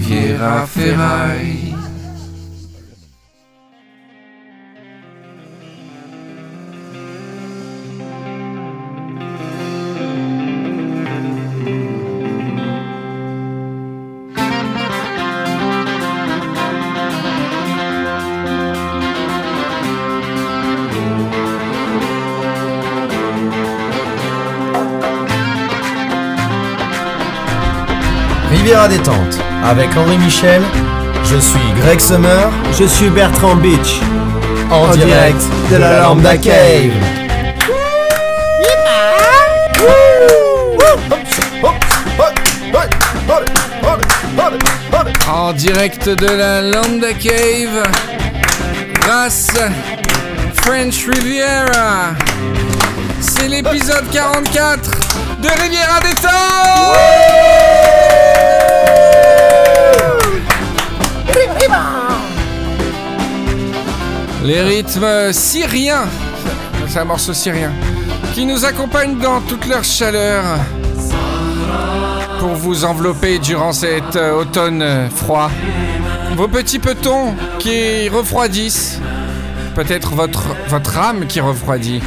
Riviera Ferraille. Riviera détente avec Henri Michel. Je suis Greg Summer Je suis Bertrand Beach. en, En direct, direct de la Lambda Cave. En direct de la Lambda Cave, grâce French Riviera. C'est l'épisode 44 de Riviera des Temps. Les rythmes syriens, c'est un morceau syrien, qui nous accompagnent dans toute leur chaleur pour vous envelopper durant cet euh, automne euh, froid. Vos petits petons qui refroidissent, peut-être votre, votre âme qui refroidit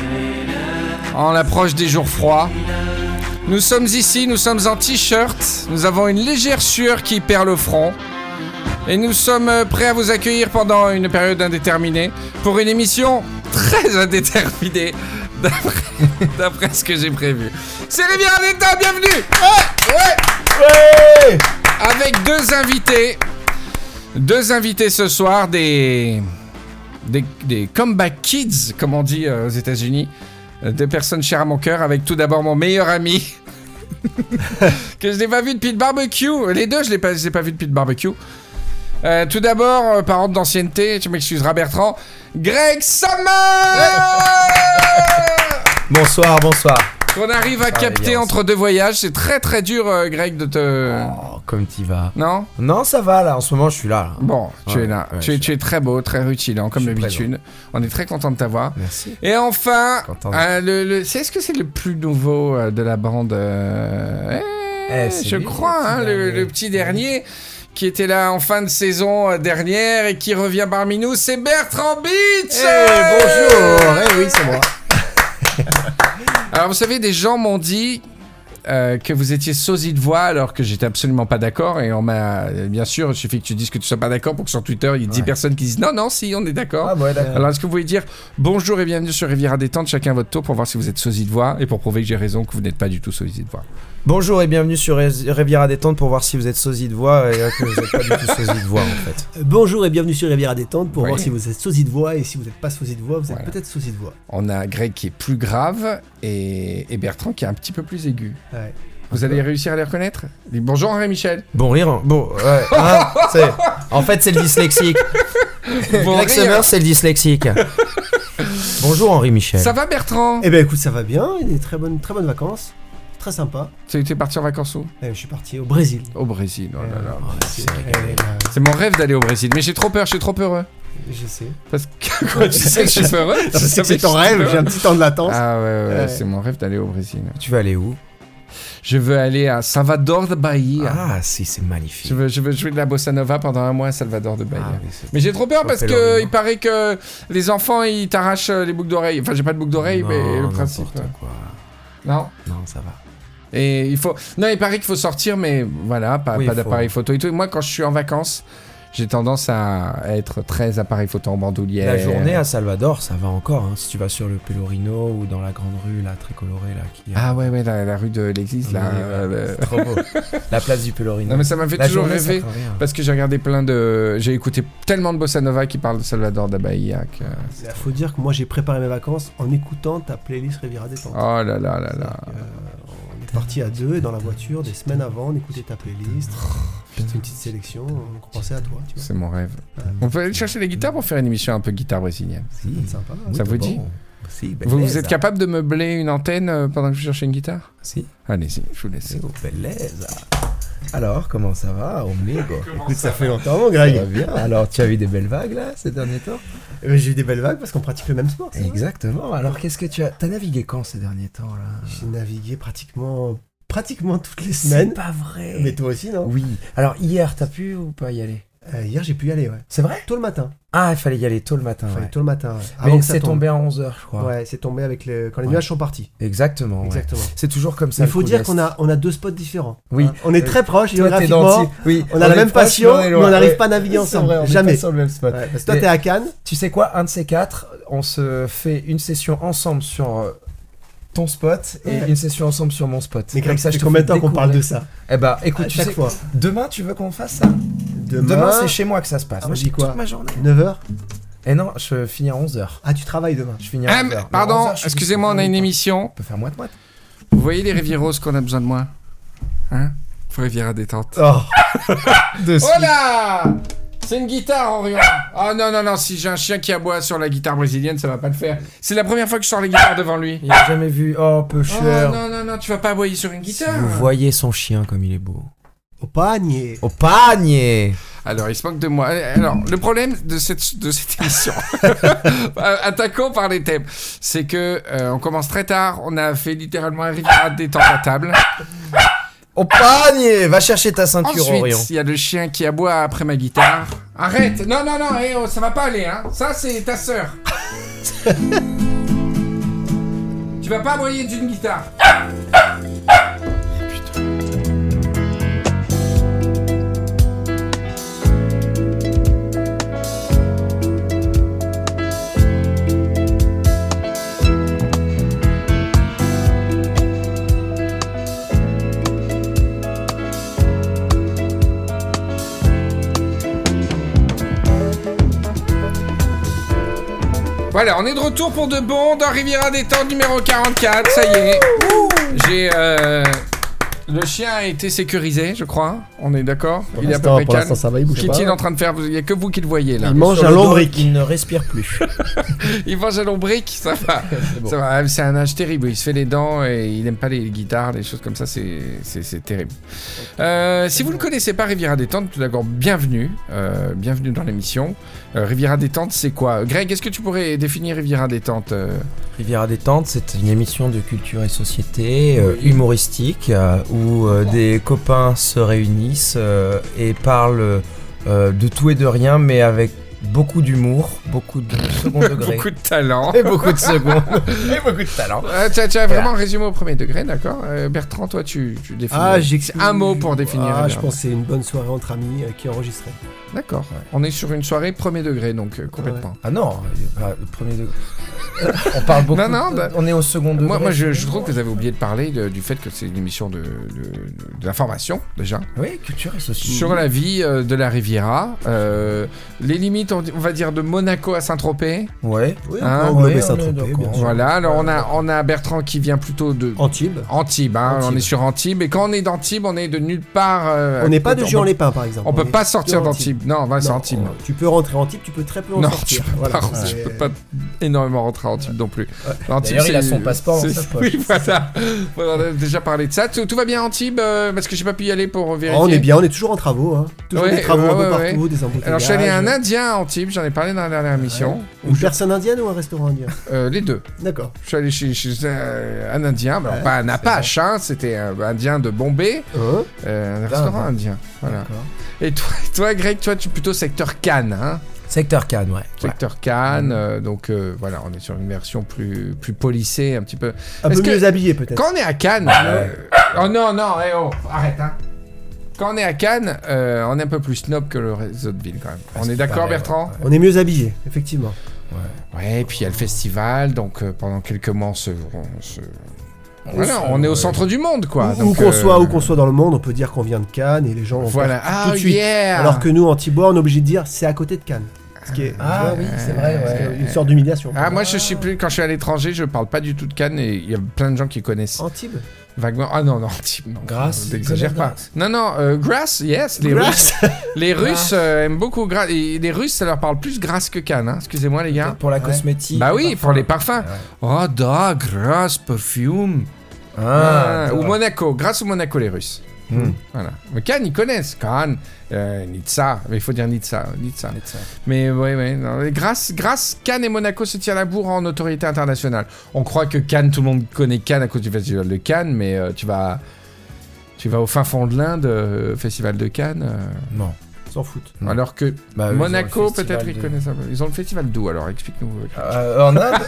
en l'approche des jours froids. Nous sommes ici, nous sommes en t-shirt, nous avons une légère sueur qui perd le front. Et nous sommes euh, prêts à vous accueillir pendant une période indéterminée pour une émission très indéterminée d'après, ce que j'ai prévu. C'est Rivière d'État, bienvenue Avec deux invités. Deux invités ce soir, des, des, des comeback kids, comme on dit euh, aux États-Unis. Euh, Deux personnes chères à mon cœur, avec tout d'abord mon meilleur ami. que je n'ai pas vu depuis le barbecue. Les deux, je ne l'ai pas vu depuis le barbecue. Euh, tout d'abord, euh, par ordre d'ancienneté, tu m'excuseras Bertrand, Greg Summer Bonsoir, bonsoir. Qu'on arrive à capter entre deux voyages, c'est très très dur euh, Greg de te... Oh, comme tu vas. Non? Non, ça va là. En ce moment, je suis là. là. Bon, tu Ouais, es là. ouais, tu, es, je- tu es très beau, très rutilant, comme Je suis d'habitude. On est très content de t'avoir. Merci. Et enfin, Content. euh, le, le- c'est- est-ce que c'est le plus nouveau euh, de la bande euh, eh, Eh, c'est Je lui, crois, le petit hein, le, dernier. le petit dernier qui était là en fin de saison euh, dernière et qui revient parmi nous, c'est Bertrand Beach bonjour. Eh oui, c'est moi. Alors vous savez, des gens m'ont dit euh, que vous étiez sosie de voix alors que j'étais absolument pas d'accord et on m'a euh, bien sûr il suffit que tu dises que tu sois pas d'accord pour que sur Twitter il y ait 10 Ouais. personnes qui disent non non si on est d'accord. Ah, ouais, d'accord. Alors est-ce que vous pouvez dire bonjour et bienvenue sur Riviera Détente chacun votre tour pour voir si vous êtes sosie de voix et pour prouver que j'ai raison que vous n'êtes pas du tout sosie de voix. Bonjour et bienvenue sur Riviera détente pour voir si vous êtes sosie de voix et euh, que vous n'êtes pas du tout sosie de voix en fait. Bonjour et bienvenue sur Riviera Détente pour Oui. voir si vous êtes sosie de voix et si vous n'êtes pas sosie de voix, vous êtes Voilà. peut-être sosie de voix. On a Greg qui est plus grave et, et Bertrand qui est un petit peu plus aigu. Ouais. Vous allez réussir à les reconnaître? Bonjour Henri Michel. Bon rire, bon, ouais, hein, c'est- en fait c'est le dyslexique. Bon Greg c'est le dyslexique. Bonjour Henri Michel. Ça va Bertrand? Eh ben écoute, ça va bien, des très bonnes, très bonnes vacances, très sympa. Tu es parti en vacances où? Eh, je suis parti au Brésil. Au Brésil. oh là là. Euh, c'est- là, C'est mon rêve d'aller au Brésil, mais j'ai trop peur, je suis trop heureux. je sais. Parce que tu sais que je suis heureux, c'est ton rêve, j'ai un petit temps de latence. Ah ouais, ouais, Ouais. c'est mon rêve d'aller au Brésil. Tu vas aller où? Je veux aller à Salvador de Bahia. Ah si, c'est magnifique. Je, veux, je veux jouer de la bossa nova pendant un mois à Salvador de Bahia. Ah, Mais j'ai trop peur parce que il paraît que les enfants ils t'arrachent euh, les boucles d'oreilles. Enfin, j'ai pas de boucles d'oreilles, mais le principe. euh, quoi. Non? Non, ça va. Et il faut. Non, il paraît qu'il faut sortir, mais voilà, pas, Oui, pas faut- d'appareil photo et tout. Et moi, quand je suis en vacances, j'ai tendance à être très appareil photo en bandoulière. La journée à Salvador, ça va encore. hein. Si tu vas sur le Pelorino ou dans la grande rue là, très colorée là, qui Ah ouais, ouais, la, la rue de l'église, là. Euh, le- trop beau. la place du Pelorino. Non, mais ça m'a fait La toujours journée, rêver. Parce que j'ai regardé plein de. J'ai écouté tellement de bossa nova qui parlent de Salvador da Bahia que. Il faut dire que moi j'ai préparé mes vacances en écoutant ta playlist Riviera Détente. Oh là là là là. On est parti à deux dans la voiture des semaines avant, on écoutait ta playlist. C'était une petite sélection, on pensait à toi, tu vois. C'est mon rêve. Ouais. On peut aller chercher les guitares pour faire une émission un peu guitare brésilienne. Si. C'est sympa. Ça vous dit Si, Vous, vous êtes capable de meubler une antenne euh, pendant que je cherche une guitare? Si. Allez-y, je vous laisse. Oh. Alors, comment ça va, amigo Écoute, ça fait longtemps, mon Ça va Greg. bien. Alors, tu as eu des belles vagues là ces derniers temps Euh, J'ai eu des belles vagues parce qu'on pratique le même sport. c'est. Exactement. Alors, qu'est-ce que tu as T'as navigué quand ces derniers temps là? J'ai navigué pratiquement pratiquement toutes les C'est semaines. pas vrai. Mais toi aussi, non? Oui. Alors hier, t'as pu ou pas y aller? Euh, Hier, j'ai pu y aller, ouais. C'est vrai? Tôt le matin. Ah, il fallait y aller tôt le matin. Enfin, ouais. tôt le matin, ouais. Mais Avant c'est tombé à 11h, je crois. Ouais, c'est tombé avec le... quand les nuages sont partis. Exactement. ouais. Exactement. C'est toujours comme ça. Il faut dire qu'on a, on a deux spots différents. Oui. Hein. On est très proches géographiquement. Oui. On a la même passion, mais on n'arrive pas à naviguer ensemble. vrai, on est Jamais. pas sur le même spot. Ouais, parce que toi, t'es à Cannes. Tu sais quoi Un de ces quatre, on se fait une session ensemble sur euh, ton spot et Ouais. une session ensemble sur mon spot. Mais Comme Greg, ça, ça je te combien de temps qu'on parle de ça Eh bah, écoute, À tu chaque sais, fois. demain, tu veux qu'on fasse ça? Demain, Demain, c'est chez moi que ça se passe. Moi, dit j'ai quoi toute ma journée. 9h Et non, je finis à 11h. Ah, tu travailles demain. Je finis à Ah, 11h. mais pardon, excusez-moi, on a une émission. On peut faire moite-moite. Vous voyez les Rivieros qu'on a besoin de moi? Hein? Faut Riviera détente. Oh, Oh là C'est une guitare, Orion Oh non, non, non, si j'ai un chien qui aboie sur la guitare brésilienne, ça va pas le faire. C'est la première fois que je sors la guitare devant lui. Il a jamais vu. Oh, peu Oh cher. non, non, non, tu vas pas aboyer sur une Si guitare vous voyez son chien comme il est beau. au panier. Au panier Alors, il se moque de moi. Alors, le problème de cette, de cette émission, attaquons par les thèmes, c'est que euh, on commence très tard. On a fait littéralement un Riviera détente à table. Au panier Va chercher ta ceinture, Orion. Ensuite, il y a le chien qui aboie après ma guitare. Arrête Non, non, non, eh, oh, ça va pas aller, hein. Ça, c'est ta sœur. tu vas pas aboyer d'une guitare. Voilà, on est de retour pour de bon dans Riviera Détente numéro 44, ça y est. J'ai... euh, Le chien a été sécurisé, je crois. On est d'accord Il est à peu près calme. ça va, il bouge Qu'est-il en train de faire Il n'y a que vous qui le voyez là. Il mange Sur dos, lombric. Il ne respire plus. Il mange un lombric, ça va. bon. Ça va, C'est un âge terrible. Il se fait les dents et il n'aime pas les guitares, les choses comme ça. C'est c'est- c'est terrible. Euh, si vous ne connaissez pas Riviera Détente, tout d'abord, bienvenue. Euh, bienvenue dans l'émission. Euh, Riviera Détente, c'est quoi? Greg, est-ce que tu pourrais définir Riviera Détente euh? Riviera Détente, c'est une émission de culture et société euh, humoristique euh, où euh, des copains se réunissent euh, et parlent euh, de tout et de rien, mais avec beaucoup d'humour, beaucoup de second degré. Beaucoup de talent. Et beaucoup de second. et beaucoup de talent. Euh, tu, as, tu as vraiment résumé au premier degré, d'accord? Euh, Bertrand, toi, tu, tu définis. Ah, j'ai un mot pour définir. Ah, je pense que c'est une bonne soirée entre amis euh, qui est enregistrée. D'accord. On est sur une soirée premier degré, donc euh, complètement. Ah non, euh, le premier degré. On parle beaucoup. Non, non, de- bah- on est au second degré. Moi, moi je, je trouve que vous avez oublié de parler de- du fait que c'est une émission de, de, de- de l'information, déjà, Oui, culture et société. sur la vie euh, de la Riviera. euh, les limites, on, on va dire, de Monaco à Saint-Tropez. Ouais. Oui, Hein, on peut ouais, on Saint-Tropez, sûr. Voilà, alors on a, on a Bertrand qui vient plutôt de Antibes. Antibes, hein, Antibes. on est sur Antibes, et quand on est d'Antibes, on est de nulle part. euh, On n'est pas de on Juan peut- les Pins, par exemple. On peut est pas sortir d'Antibes. Non, on va Antibes. on- Tu peux rentrer en Antibes, tu peux très peu en Non, sortir. tu peux, Voilà, pas, c'est- tu peux pas énormément rentrer à Antibes non plus. D'ailleurs, il a son passeport. Oui, voilà. On a déjà parlé de ça. Tout, va bien Antibes euh, Parce que j'ai pas pu y aller pour vérifier. Oh, on est bien, on est toujours en travaux. Hein. Toujours des travaux un peu partout, des embouteillages. Alors, je suis allé à un Indien Antibes, j'en ai parlé dans la dernière émission. Une personne indienne ou un restaurant indien? Euh, les deux. D'accord. Je suis allé chez, chez, euh, un Indien, Ouais, pas un Apache, hein, c'était un Indien de Bombay, Hein euh, un restaurant ouais. indien. Voilà. Et toi, toi, Greg, toi, tu es plutôt secteur Cannes, hein? Secteur Cannes, ouais. Secteur Cannes, euh, donc euh, voilà, on est sur une version plus, plus polissée, un petit peu. Un peu mieux habillé, peut-être. Quand on est à Cannes. euh, Oh non, non, eh oh, arrête, hein. Quand on est à Cannes, euh, on est un peu plus snob que le reste des villes quand même. on est d'accord, Bertrand ouais, On est mieux habillé, effectivement. Ouais, et puis il y a le festival, donc euh, pendant quelques mois, on se. on se- Voilà, on est au centre du monde, quoi. Où- qu'on euh, soit, où qu'on soit dans le monde, on peut dire qu'on vient de Cannes et les gens. ont Voilà, ah, tout de suite. yeah Alors que nous, en Tibois, on est obligé de dire c'est à côté de Cannes. Ce qui est Ah vois, oui, c'est vrai, ouais. une sorte d'humiliation. Ah, moi je suis plus. Quand je suis à l'étranger, je parle pas du tout de Cannes et il y a plein de gens qui connaissent Antibes vaguement. Ah non, non, non. Grasse, N'exagère connais pas. Grasse. Non, non, euh, Grasse, yes, les Russes. Grasse. Les Russes euh, aiment beaucoup Grasse. Et les Russes, ça leur parle plus Grasse que Cannes, hein. excusez-moi les gars. Pour la Ouais. cosmétique. Bah oui, parfum. pour les parfums. Ouais. Oh, da, Grasse, perfume. Ah, Ah, ou Monaco, grâce au Monaco, les Russes. Hmm. Voilà. Mais Cannes, ils connaissent. Cannes, euh, Nizza. Mais il faut dire Nizza. Nizza. Mais ouais, ouais. non, grâce, grâce, Cannes et Monaco se tirent la bourre en autorité internationale. On croit que Cannes, tout le monde connaît Cannes à cause du festival de Cannes, mais euh, tu vas. Tu vas au fin fond de l'Inde, euh, Festival de Cannes. euh, Non. S'en foutent. Non. Alors que Bah, Monaco, peut-être, ils connaissent un peu. Ils ont le festival d'où alors? Explique-nous. En Inde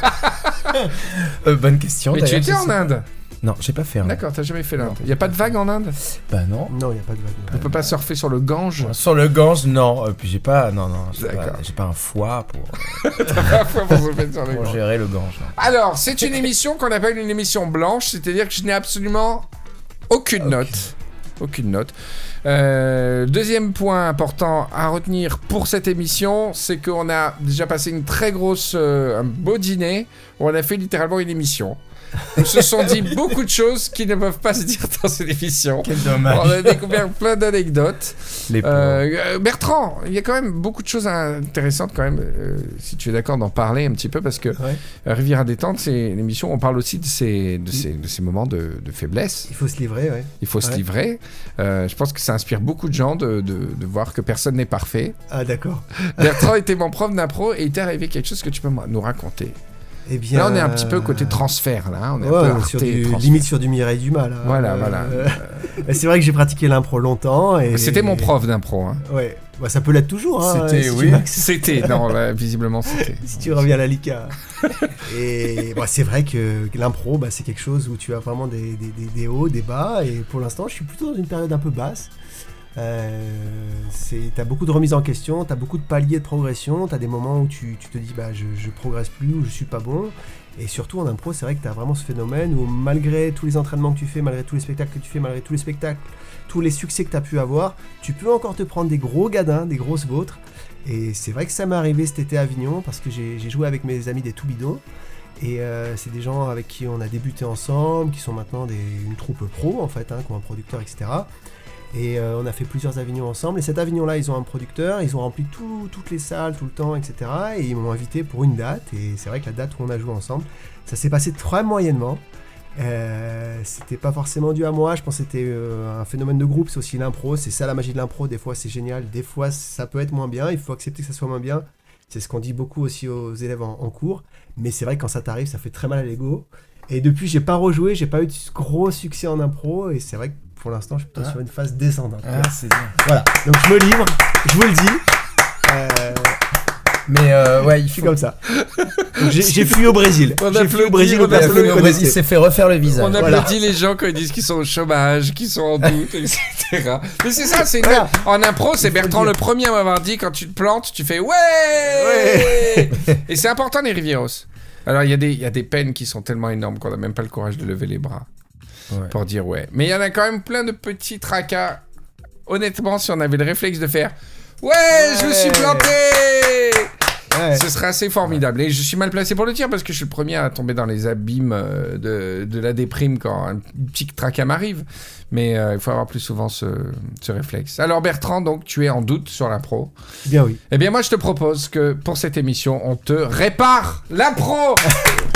Bonne question. Mais tu étais en Inde Non, j'ai pas fait. hein. D'accord, t'as jamais fait l'Inde. Il y a pas de vague en Inde? Bah non. Non, il n'y a pas de vague. On peut pas surfer sur le Gange? Sur le Gange, non. Euh, puis j'ai pas, non, non, j'ai pas, j'ai pas un foie pour, Parfois pour surfer sur le pour Gange. gérer le Gange. non. Alors, c'est une émission qu'on appelle une émission blanche, c'est-à-dire que je n'ai absolument aucune note. Aucune note. Euh, deuxième point important à retenir pour cette émission, c'est qu'on a déjà passé une très grosse, euh, un beau dîner où on a fait littéralement une émission. On se sont dit beaucoup de choses qui ne peuvent pas se dire dans cette émission. Quel On dommage. a découvert plein d'anecdotes. Les pauvres. Euh, euh, Bertrand, il y a quand même beaucoup de choses intéressantes quand même, euh, si tu es d'accord d'en parler un petit peu, parce que Ouais. euh, Rivière à détente, c'est une émission où on parle aussi de ces, de ces, de ces moments de, de faiblesse. Il faut se livrer, ouais. Il faut se livrer. Euh, je pense que ça inspire beaucoup de gens de, de- de voir que personne n'est parfait. Ah, d'accord. Bertrand était mon prof d'impro et il t'est arrivé quelque chose que tu peux nous raconter. Eh bien. Là, on est un petit peu côté transfert, là. hein. On est Ouais, un peu sur du, limite sur du Mireille Dumas là. Voilà, voilà. euh, c'est vrai que j'ai pratiqué l'impro longtemps et C'était mon prof d'impro. hein. Ouais, bah, ça peut l'être toujours. Hein, C'était, si oui. C'était, non, là, visiblement, c'était. si tu reviens à la Lika. et bah, c'est vrai que l'impro, bah, c'est quelque chose où tu as vraiment des, des- des- des hauts, des bas. Et pour l'instant, je suis plutôt dans une période un peu basse. Euh, t'as beaucoup de remises en question, t'as beaucoup de paliers de progression, t'as des moments où tu, te dis bah je, progresse plus ou je suis pas bon. Et surtout en impro, c'est vrai que t'as vraiment ce phénomène où malgré tous les entraînements que tu fais, malgré tous les spectacles que tu fais, malgré tous les spectacles, tous les succès que t'as pu avoir, tu peux encore te prendre des gros gadins, des grosses vôtres. Et c'est vrai que ça m'est arrivé cet été à Avignon parce que j'ai joué avec mes amis des Tout Bidons. Et euh, c'est des gens avec qui on a débuté ensemble, qui sont maintenant des, une troupe pro en fait, hein, qui ont un producteur, etc. Et euh, on a fait plusieurs Avignons ensemble. Et cet Avignon-là, ils ont un producteur, ils ont rempli tout- toutes les salles tout le temps, etc. Et ils m'ont invité pour une date. Et c'est vrai que la date où on a joué ensemble, ça s'est passé très moyennement. Euh, c'était pas forcément dû à moi, je pense que c'était euh, un phénomène de groupe, c'est aussi l'impro, c'est ça la magie de l'impro, des fois c'est génial, des fois ça peut être moins bien, il faut accepter que ça soit moins bien, c'est ce qu'on dit beaucoup aussi aux élèves en, en cours, mais c'est vrai que quand ça t'arrive, ça fait très mal à l'ego. Et depuis, j'ai pas rejoué, j'ai pas eu de gros succès en impro, et c'est vrai que pour l'instant, je suis plutôt Ah. sur une phase descendante. Ah, c'est bien. Voilà, donc je me livre, je vous le dis. Euh, Mais euh, ouais, il faut. comme ça. J'ai fui au Brésil. On J'ai fui au Brésil on applaudit me Brésil connaissait. s'est fait refaire le visage. On Voilà. applaudit les gens quand ils disent qu'ils sont au chômage, qu'ils sont en doute, etc. Mais c'est ça, c'est Voilà. En impro, c'est Il Bertrand le premier à m'avoir dit quand tu te plantes, tu fais ouais, Et c'est important les Rivieros. Alors il y, a des- il y a des peines qui sont tellement énormes qu'on n'a même pas le courage de lever les bras Ouais. pour dire ouais. Mais il y en a quand même plein de petits tracas. Honnêtement, si on avait le réflexe de faire ouais, je me suis planté Ouais. ce serait assez formidable. Et je suis mal placé pour le dire parce que je suis le premier à tomber dans les abîmes euh, de, de la déprime quand un petit tracas m'arrive. Mais euh, il faut avoir plus souvent ce, ce réflexe. Alors Bertrand, donc tu es en doute sur l'impro. Bien oui. Eh bien moi je te propose que pour cette émission, on te répare l'impro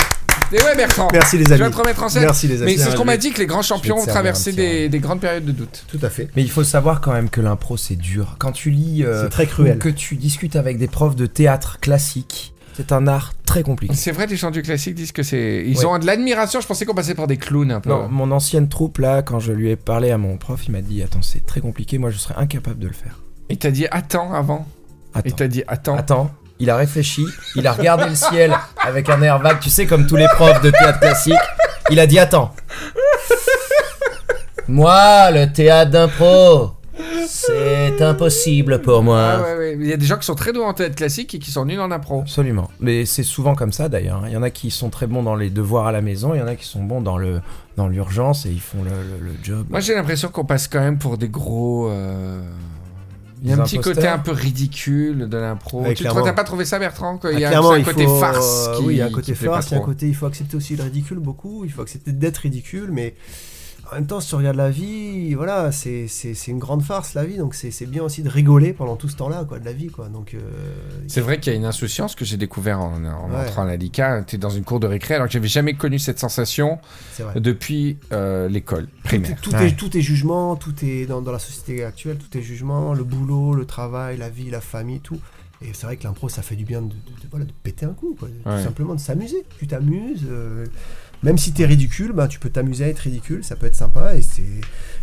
Et ouais Bertrand, Merci les tu amis. vas te remettre en scène. Merci les amis. Mais c'est ce qu'on m'a je vais- dit que les grands champions ont traversé des, des grandes périodes de doute. Tout à fait. Mais il faut savoir quand même que l'impro c'est dur. Quand tu lis, euh, C'est très cruel. ou que tu discutes avec des profs de théâtre classique, c'est un art très compliqué. C'est vrai, les gens du classique disent que c'est. Ils Ouais. ont de l'admiration. Je pensais qu'on passait pour des clowns un peu. Non, mon ancienne troupe là, quand je lui ai parlé à mon prof, il m'a dit attends c'est très compliqué, moi je serais incapable de le faire. Il t'a dit attends avant. Il Attends. t'a dit attends. Attends, il a réfléchi, il a regardé le ciel avec un air vague, tu sais, comme tous les profs de théâtre classique. Il a dit Attends. Moi, le théâtre d'impro, c'est impossible pour moi. Ah ouais, ouais. Il y a des gens qui sont très doués en théâtre classique et qui sont nuls en impro. Absolument. Mais c'est souvent comme ça d'ailleurs. Il y en a qui sont très bons dans les devoirs à la maison, il y en a qui sont bons dans le dans l'urgence et ils font le, le- le job. Moi, j'ai l'impression qu'on passe quand même pour des gros. euh, Il y a un petit imposteurs. côté un peu ridicule de l'impro. Ouais, tu t'as pas trouvé ça, Bertrand Ah, y a un il côté faut, farce euh, qui, oui, il y a un côté farce, il y a un côté, il faut accepter aussi le ridicule beaucoup, il faut accepter d'être ridicule, mais en même temps, si tu regardes la vie, voilà, c'est c'est- c'est une grande farce la vie, donc c'est c'est bien aussi de rigoler pendant tout ce temps-là, quoi, de la vie, quoi. Donc, euh, C'est vrai qu'il y a une insouciance que j'ai découvert en, en Ouais. entrant à la LICA. Tu es dans une cour de récré alors que j'avais jamais connu cette sensation depuis euh, l'école primaire. Tout, Ouais. est, tout est jugement, tout est dans, dans la société actuelle, tout est jugement, le boulot, le travail, la vie, la famille, tout. Et c'est vrai que l'impro, ça fait du bien de, de- de- voilà, de péter un coup, quoi. Ouais. Tout simplement de s'amuser. Tu t'amuses. euh, même si t'es ridicule, bah, tu peux t'amuser à être ridicule, ça peut être sympa. Et c'est,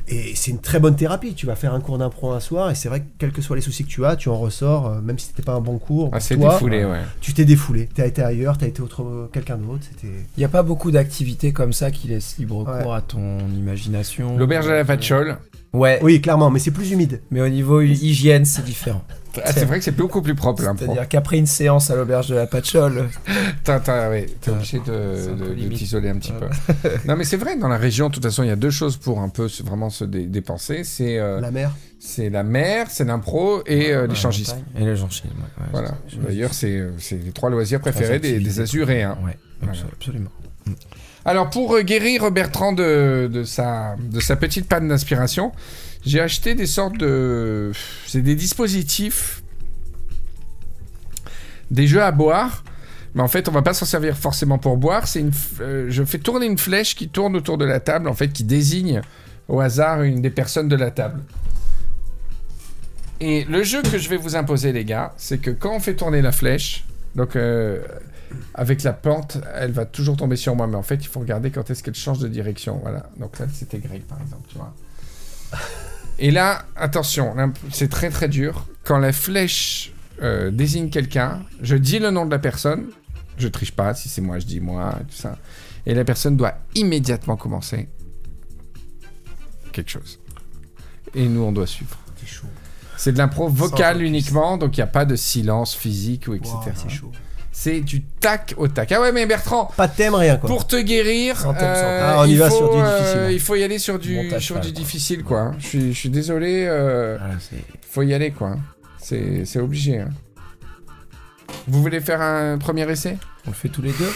et c'est une très bonne thérapie. Tu vas faire un cours d'impro un soir, et c'est vrai que quels que soient les soucis que tu as, tu en ressors, euh, même si c'était pas un bon cours. Ah, toi, défoulé, ouais. Tu t'es défoulé. T'as été ailleurs, t'as été autre quelqu'un d'autre. C'était. Il n'y a pas beaucoup d'activités comme ça qui laissent libre Ouais. cours à ton imagination. L'auberge à la patchole. Ouais, Oui, clairement, mais c'est plus humide. mais au niveau hy- hygiène, c'est différent. Ah, c'est vrai que c'est beaucoup plus propre l'impro. C'est-à-dire qu'après une séance à l'auberge de la Patchole, T'as, t'as- ouais, t'es Ouais. obligé de, t'isoler un petit Ouais. peu. non, mais c'est vrai, dans la région, de toute façon, il y a deux choses pour un peu vraiment se dé- dépenser. C'est, euh, La mer. c'est la mer, c'est l'impro et euh, l'échangisme. Et l'échangisme, ouais, ouais, Voilà. D'ailleurs, c'est, euh, c'est les trois loisirs Trois préférés des, Azuréens. Ouais, Voilà. absolument. Alors, pour guérir Bertrand de, de, sa, de sa petite panne d'inspiration, j'ai acheté des sortes de. C'est des dispositifs. Des jeux à boire. Mais en fait, on va pas s'en servir forcément pour boire. C'est une, euh, je fais tourner une flèche qui tourne autour de la table, en fait, qui désigne au hasard une des personnes de la table. Et le jeu que je vais vous imposer, les gars, c'est que quand on fait tourner la flèche, donc euh, avec la pente, elle va toujours tomber sur moi. Mais en fait, il faut regarder quand est-ce qu'elle change de direction. Voilà. Donc là, c'était Greg, par exemple, tu vois. Et là, attention, c'est très très dur. Quand la flèche euh, désigne quelqu'un, je dis le nom de la personne. Je triche pas. Si c'est moi, je dis moi, et tout ça. Et la personne doit immédiatement commencer quelque chose. Et nous, on doit suivre. C'est chaud. C'est de l'impro vocale uniquement, donc il n'y a pas de silence physique ou etc. Wow, c'est chaud. C'est du tac au tac. Ah ouais, mais Bertrand, Pas de thème, rien quoi. pour te guérir, Sans thème, sans euh, thème. Ah, on y il, va faut, sur du euh, difficile. il faut y aller sur du, Montage sur pas, du quoi. difficile, quoi. hein. Je suis, je suis désolé, euh, Voilà, c'est- faut y aller, quoi. C'est c'est obligé. hein. Vous voulez faire un premier essai? On le fait tous les deux?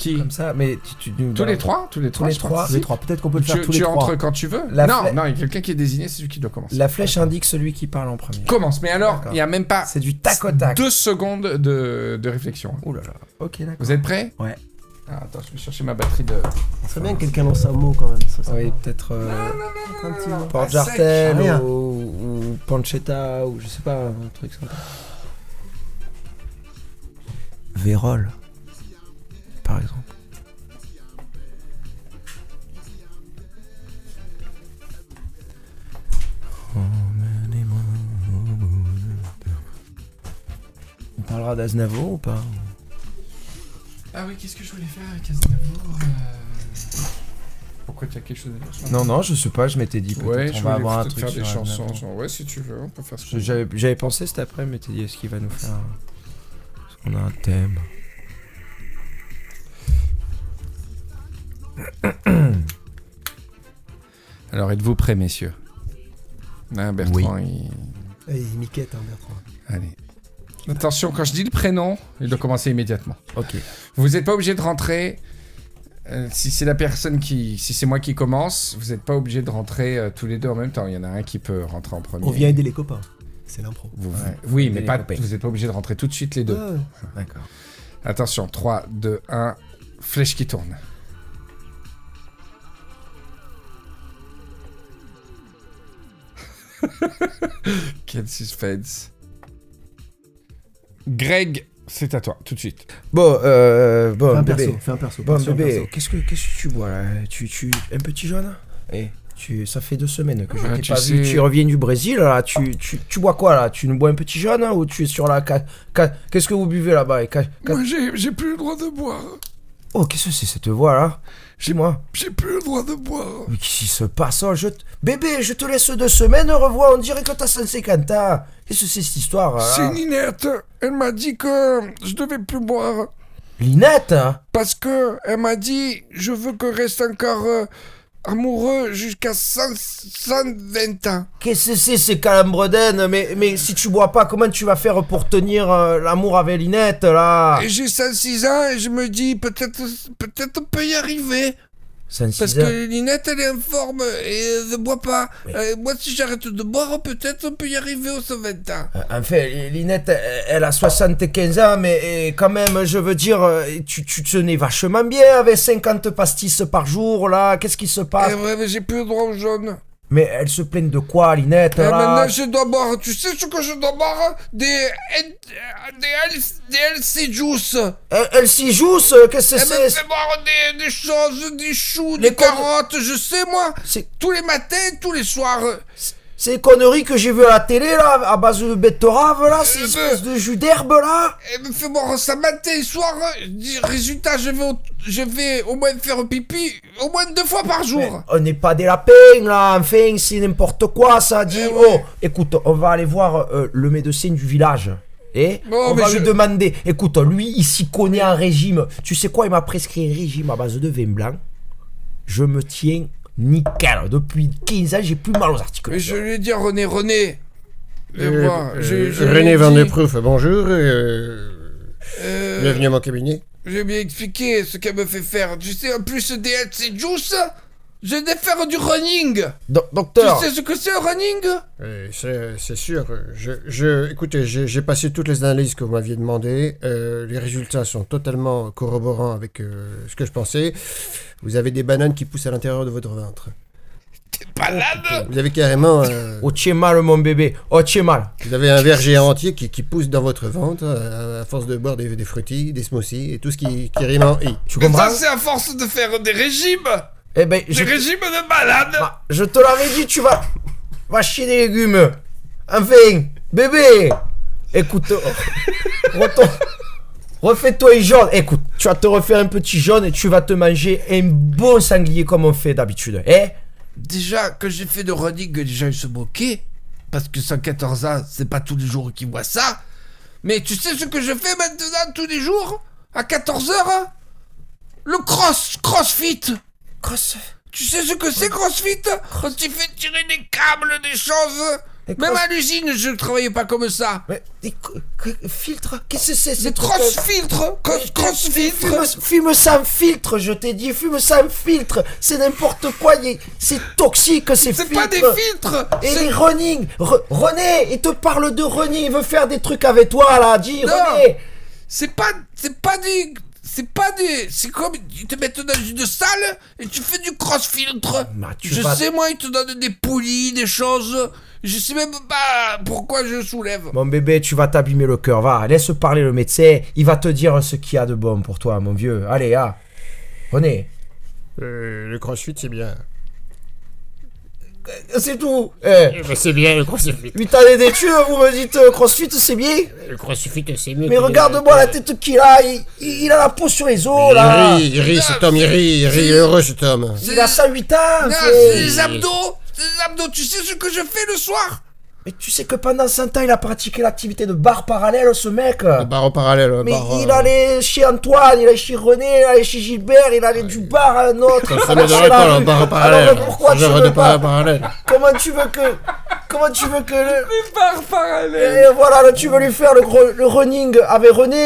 Qui Comme ça, mais tu, tu Tous les trois Tous les trois, les. Tous les trois. Peut-être qu'on peut le Tu, faire tous tu les entres trois. quand tu veux La Non, non, il y a quelqu'un qui est désigné, c'est celui qui doit commencer. La flèche indique celui qui parle en premier. Commence, mais alors, il n'y a même pas C'est du tac au tac. deux secondes de, de réflexion. Ouh là là. Ok, d'accord. Vous êtes prêts? Ouais. Ah, attends, je vais chercher ma batterie de... C'est bien que quelqu'un lance un mot quand même. Ça, ça Oui, peut-être euh, Un petit mot. Port sec, Jartel rien. ou, ou Pancetta ou je sais pas, un truc sympa. Vérole, par exemple. On parlera d'Aznavour ou pas? Ah oui, qu'est-ce que je voulais faire avec Aznavour euh, Pourquoi tu as quelque chose à dire sur Non, non, je sais pas, je m'étais dit peut-être Ouais, on je va avoir un truc faire des chansons. Genre, Ouais, si tu veux, on peut faire ce. J'avais j'avais pensé cet après, mais t'as dit est-ce qu'il va nous faire. Est-ce qu'on a un thème Alors, êtes-vous prêts, messieurs? Ah, Bertrand, il... Eh, Il miquette, hein, Bertrand. Allez. Attention, quand je dis le prénom, il doit commencer immédiatement. Ok. Vous n'êtes pas obligé de rentrer. euh, si c'est la personne qui, si c'est moi qui commence, vous n'êtes pas obligé de rentrer euh, tous les deux en même temps. Il y en a un qui peut rentrer en premier. On vient aider les copains. C'est l'impro. Vous- Ouais. Oui, mais pas, copains. vous n'êtes pas obligé de rentrer tout de suite les deux. D'accord. Attention, 3, 2, 1, flèche qui tourne. Quel suspense. Greg, c'est à toi, tout de suite. Bon, euh, Fais bon, un bébé. perso. Fais un perso. Bon, perso, bébé, perso. qu'est-ce que, qu'est-ce que tu bois là? Tu, tu, Un petit jaune? Eh, tu, ça fait deux semaines que je Ah, t'ai tu pas vu. Tu reviens du Brésil là. Tu, tu, tu bois quoi là? Tu nous bois un petit jaune hein, ou tu es sur la. ca- ca- Qu'est-ce que vous buvez là-bas? Et ca- ca- Moi, j'ai, j'ai plus le droit de boire. Oh, qu'est-ce que c'est cette voix là? Dis-moi. J'ai plus le droit de boire. Mais qu'est-ce qui se passe oh, je Bébé, je te laisse deux semaines, revois, on dirait que t'as 150 ans. Qu'est-ce que c'est cette histoire là C'est Ninette. Elle m'a dit que je devais plus boire. Linette hein Parce que elle m'a dit, je veux que reste encore euh, amoureux jusqu'à 100 120 ans. Qu'est-ce que c'est ces calambredaines? Mais, mais si tu bois pas, comment tu vas faire pour tenir euh, l'amour avec Linette là? J'ai 106 ans et je me dis, peut-être peut-être on peut y arriver. 106 Parce que Linette, elle est en forme et elle ne boit pas. Euh, moi, si j'arrête de boire, peut-être on peut y arriver aux 120 ans. Euh, Enfin, Linette, elle- elle a 75 ans, mais euh, quand même, je veux dire, euh, tu, tu tenais vachement bien avec 50 pastis par jour, là. Qu'est-ce qui se passe? Eh j'ai plus le droit au jaune. Mais elle se plaignent de quoi, Linette Eh, maintenant, je dois boire. Tu sais ce que je dois boire? Des. N- Des, des LC Juice. Elle, elle s'y joue, qu'est-ce que me c'est? fait boire des, des choses, des choux, des carottes, je sais moi. C'est Tous les matins, tous les soirs. Ces conneries que j'ai vues à la télé, là, à base de betterave, là, ces Euh, espèces de jus d'herbe, là Elle me fait boire ça matin et soir. Résultat, je vais, au, je vais au moins faire pipi au moins deux fois par jour. On n'est pas des lapins, là, enfin, c'est n'importe quoi, ça dit. Eh ouais. Oh, écoute, on va aller voir euh, le médecin du village. Et on va je- lui demander, écoute, lui, il s'y connaît en régime. Tu sais quoi, il m'a prescrit un régime à base de vin blanc. Je me tiens nickel. Depuis 15 ans, j'ai plus mal aux Mais articulations. je lui ai dit à René, René. viens Euh. Je- euh, je lui ai René Van dit, de Proof, bonjour. euh, euh, bienvenue à mon cabinet. J'ai bien expliqué ce qu'elle me fait faire. Tu sais, en plus des LC Juice, je vais faire du running. Do- Tu docteur, sais ce que c'est un running? Euh, c'est sûr. Je, je, écoutez, j'ai passé toutes les analyses que vous m'aviez demandées. Euh, les résultats sont totalement corroborants avec euh, ce que je pensais. Vous avez des bananes qui poussent à l'intérieur de votre ventre. T'es malade Vous avez carrément... euh, oh, tu es mal, mon bébé. Oh, tu es mal. vous avez un verger entier qui, qui pousse dans votre ventre à, force de boire des, des des smoothies et tout ce qui, qui rime en i. Tu Mais comprends? ça, c'est à force de faire des régimes Eh ben, je, de malade Ah, je te l'avais dit, tu vas. Va chier des légumes. Enfin, bébé. Écoute, oh, retourne. Refais-toi un jaune. Écoute, tu vas te refaire un petit jaune et tu vas te manger un bon sanglier comme on fait d'habitude. Eh Déjà, que j'ai fait de running, déjà, ils se moquaient. Parce que 114 ans, c'est pas tous les jours qu'ils voient ça. Mais tu sais ce que je fais maintenant, tous les jours? À 14h Le cross, crossfit Cross. Tu sais ce que c'est crossfit? Quand tu fais tirer des câbles, des choses? Même cross- à l'usine, je travaillais pas comme ça. Mais, des filtres? Qu'est-ce que c'est C'est ces cross trucs filtre Cross, cross filtre Fume, fume sans filtre, je t'ai dit, fume sans filtre. C'est n'importe quoi, c'est toxique ces C'est filtres. pas des filtres. Et c'est- les running Re- René, il te parle de running, il veut faire des trucs avec toi là, dis Non. René. C'est pas, c'est pas des, c'est pas des, c'est comme ils te mettent dans une salle et tu fais du cross filtre. Bah, je vas- sais moi, ils te donnent des poulies, des choses. Je sais même pas pourquoi je soulève. Mon bébé, tu vas t'abîmer le cœur, va, laisse parler le médecin, il va te dire ce qu'il y a de bon pour toi, mon vieux. Allez, ah René, Euh, le crossfit, c'est bien. C'est tout Eh, Eh ben, c'est bien, le crossfit. 8 années d'études, vous me dites euh, crossfit, c'est bien Le crossfit, c'est mieux. Mais que regarde-moi la tête qu'il a, il, il- il a la peau sur les os, Il là rit, il rit, cet homme, il rit, il rit heureux, cet homme. Il a 108 ans Non, c'est les abdos, c'est les abdos. Tu sais ce que je fais le soir? Mais tu sais que pendant 100 ans, il a pratiqué l'activité de bar parallèle, ce mec Le bar en parallèle, le Mais bar, il euh, allait chez Antoine, il allait chez René, il allait chez Gilbert, il allait du bar à un autre. Ça me C'est donne la pas, rue. le bar en parallèle. Alors pourquoi tu veux de bar pas parallèle. Comment tu veux que... Comment tu veux que... Le... Par parallèle. Et voilà, là, tu veux lui faire le, gros- le running avec René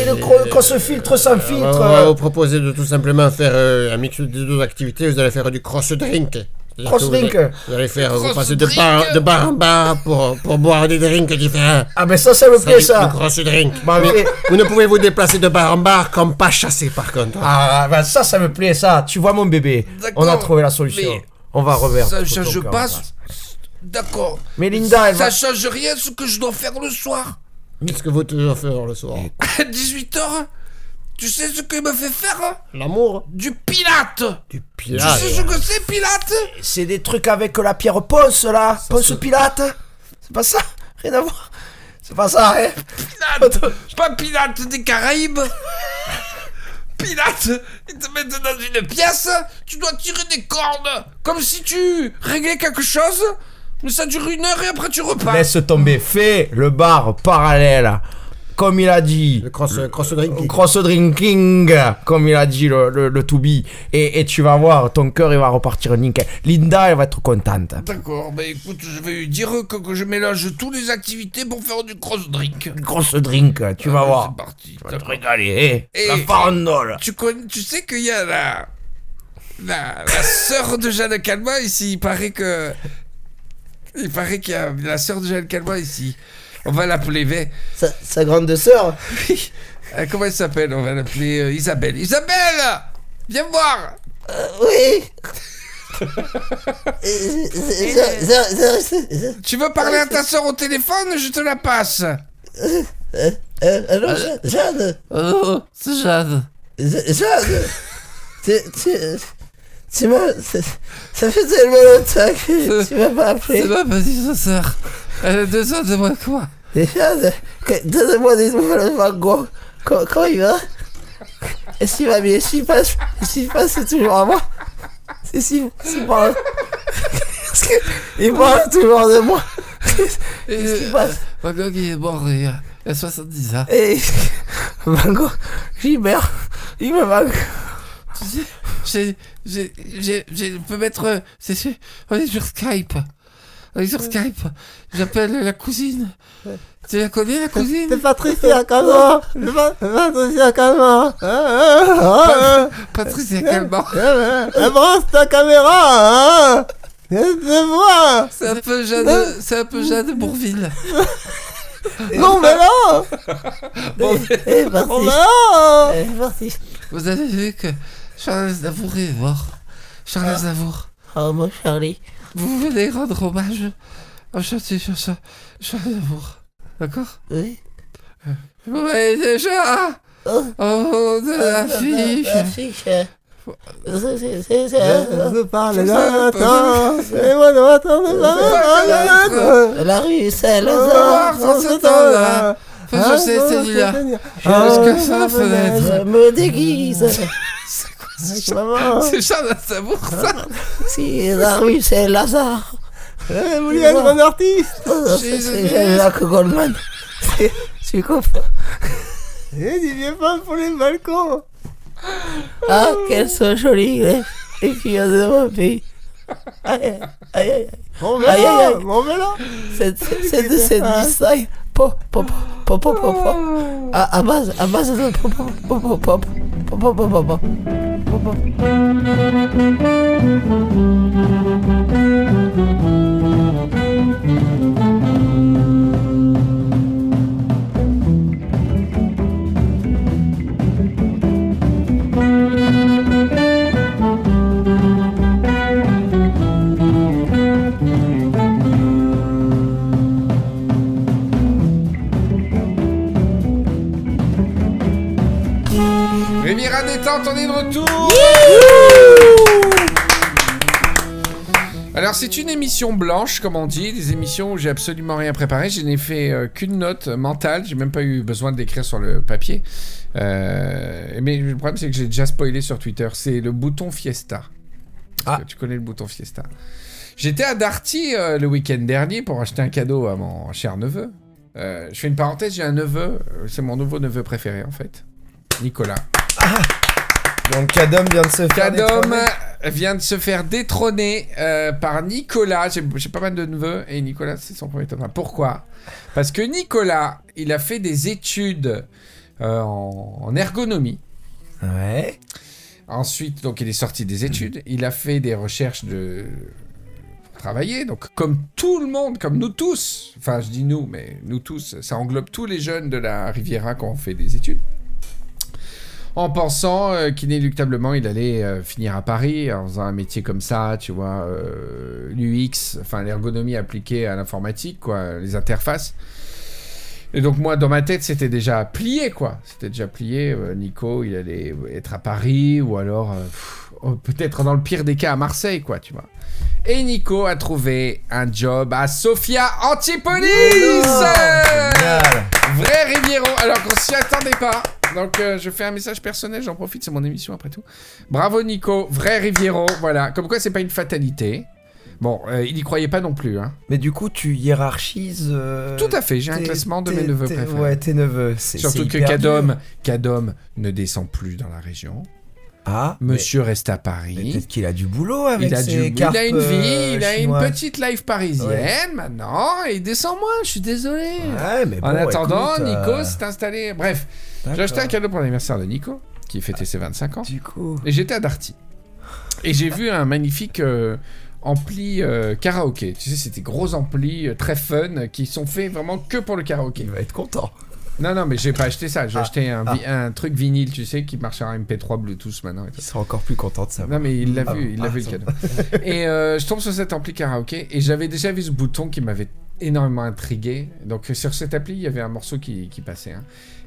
et le cro- cross filtre sans filtre. On va vous proposer de tout simplement faire euh, un mix des deux activités. Vous allez faire du cross drink. C'est-à-dire Cross que vous drink. allez- Vous allez faire, vous passez de bar, de bar en bar pour, pour boire des drinks différents. Ah mais ça, ça me plaît ça. Du cross drink. Bah, Mais vous ne pouvez vous déplacer de bar en bar comme pas chasser par contre. Ah bah ça, ça me plaît ça. Tu vois mon bébé, on a trouvé la solution. mais On va reverse. Ça ton change pas. D'accord. Mais Linda, elle Ça va... change rien ce que je dois faire le soir. Qu'est-ce que vous devez faire le soir À 18h, tu sais ce qu'il me fait faire L'amour Du pilate. Du Tu pilat. sais ce que c'est pilate C'est des trucs avec la pierre Ponce là. Ponce se- Pilate. C'est pas ça Rien à voir. C'est pas ça, hein Pilate Pas Pilate des Caraïbes Pilate Ils te mettent dans une pièce, tu dois tirer des cordes, comme si tu réglais quelque chose, mais ça dure une heure et après tu repars. Laisse tomber. Fais le bar parallèle. Comme il a dit. Le cross, cross drink. Cross drinking, comme il a dit le, le, le to be. Et, et tu vas voir, ton cœur il va repartir nickel. Linda, elle va être contente. D'accord, bah écoute, je vais lui dire que, que je mélange toutes les activités pour faire du cross drink. Cross drink, tu vas voir. C'est parti. Tu vas te régaler, eh Et- La farandole. Tu, connais, tu sais qu'il y a la, la, la sœur de Jeanne Calma ici. Il paraît que. Il paraît qu'il y a la sœur de Jeanne Calma ici. On va l'appeler. mais- Sa, sa grande sœur Euh, comment elle s'appelle? On va l'appeler euh, Isabelle. Isabelle Viens me voir Oui Tu veux parler à ta soeur au téléphone? Je te la passe. Alors, Jeanne, Oh, c'est Jade. Jeanne, tu, tu, tu m'as, c'est- ça fait tellement longtemps que tu m'as pas C'est appelé. ma petite sœur. Elle a besoin de moi quoi que- donne-moi des nouvelles Van Gogh. Comment, comment il va? Est-ce qu'il va bien? Est-ce qu'il passe, qu'il passe c'est toujours à moi? C'est si, si parle. Est-ce que- Il parle toujours de moi? Qu'est-ce qui euh, passe? Van Gogh il est mort il y a, il y a 70 ans. Et Van Gogh, Gilbert, il me manque. Tu sais, j'ai, j'ai, j'ai, je peux mettre, euh, c'est on est sur Skype. On est sur Skype. J'appelle la cousine. Tu la connais, la cousine Patricia Calma Patricia Calma Patricia Calmant. Avance ta caméra hein te vois C'est un peu Jeanne, c'est un peu Jeanne Bourville. Non mais là Bon, Eh, Eh, vous avez vu que Charles Aznavour est mort. Charles Aznavour. Oh, mon Charlie. Vous venez rendre hommage au chantier sur ça. Charles Aznavour. D'accord Oui. Vous voyez déjà Oh. Oh, de l'affiche. L'affiche. euh, C'est, c'est, c'est, c'est, Je parle Et moi, non, La rue Au revoir, Saint-Lazare. dans ce temps-là. Enfin, je sais, c'est que ça, la fenêtre. Je me déguise. C'est Charles Aznavour, ça Si la rue Saint-Lazare. Eh, Vous voulez être un artiste Oh, c'est, c'est Jacques Goldman. C'est- Tu comprends Eh, tu viens pas pour les balcons Ah, qu'elles sont jolies, les, les filles de mon pays. Aïe, aïe, aïe, aïe. On Aïe, aïe, verra, aïe. on verra C'est, c'est, c'est de cette style. Pop, pop, pop, pop, pop, pop. À, à base, à base de pop, pop, pop, pop, pop. Pop, pop, pop, pop, pop. Détente, on est de retour Alors c'est une émission blanche, comme on dit, des émissions où j'ai absolument rien préparé. Je n'ai fait euh, qu'une note mentale, j'ai même pas eu besoin de l'écrire sur le papier. Euh, mais le problème c'est que j'ai déjà spoilé sur Twitter. C'est le bouton Fiesta. Ah. que Tu connais le bouton Fiesta. J'étais à Darty euh, le week-end dernier pour acheter un cadeau à mon cher neveu. Je fais une parenthèse, j'ai un neveu, c'est mon nouveau neveu préféré en fait, Nicolas. Donc Cadom vient de se faire détrôner. vient de se faire détrôner euh, par Nicolas. J'ai j'ai pas mal de neveux et Nicolas, c'est son premier top 1. Pourquoi? Parce que Nicolas, il a fait des études euh, en, en ergonomie. Ouais. Ensuite, donc, il est sorti des études. Il a fait des recherches de pour travailler. Donc, comme tout le monde, comme nous tous, enfin, je dis nous, mais nous tous, ça englobe tous les jeunes de la Riviera qui ont fait des études. En pensant euh, qu'inéluctablement il allait euh, finir à Paris en faisant un métier comme ça, tu vois, euh, l'UX, enfin l'ergonomie appliquée à l'informatique, quoi, les interfaces. Et donc moi, dans ma tête, c'était déjà plié, quoi. C'était déjà plié. Nico, il allait être à Paris ou alors euh, oh, peut-être dans le pire des cas à Marseille, quoi, tu vois. Et Nico a trouvé un job à Sofia Antipolis. Vrai Riviero, alors qu'on s'y attendait pas. Donc euh, je fais un message personnel, j'en profite, c'est mon émission après tout. Bravo Nico, vrai Riviero, voilà. Comme quoi c'est pas une fatalité. Bon, euh, il n'y croyait pas non plus, hein. Mais du coup, tu hiérarchises. euh, Tout à fait, j'ai un classement de mes neveux préférés. Ouais, tes neveux. c'est- Surtout que Cadom. Cadom ne descend plus dans la région. Ah, mais- Monsieur reste à Paris. peut-être qu'il a du boulot avec Il a, ses du, il a une vie, euh, il a une petite life parisienne maintenant, et il descend moins, je suis désolé. Ouais, mais en bon, attendant, écoute, Nico euh, s'est installé. Bref, j'ai acheté un cadeau pour l'anniversaire de Nico, qui fêtait ses 25 ans. Du coup. Et j'étais à Darty. Et j'ai vu un magnifique euh, ampli euh, karaoké. Tu sais, des gros amplis très fun qui sont faits vraiment que pour le karaoké. Il va être content. Non, non, mais j'ai pas acheté ça. J'ai Ah. acheté un, vi- un truc vinyle, tu sais, qui marche en MP3 Bluetooth maintenant. et tout. Il sera encore plus content de ça. Non, mais il l'a Ah vu, bon. il l'a Ah, vu le cadeau. et euh, je tombe sur cette appli karaoké et j'avais déjà vu ce bouton qui m'avait énormément intrigué. Donc sur cette appli, il y avait un morceau qui, qui passait. hein.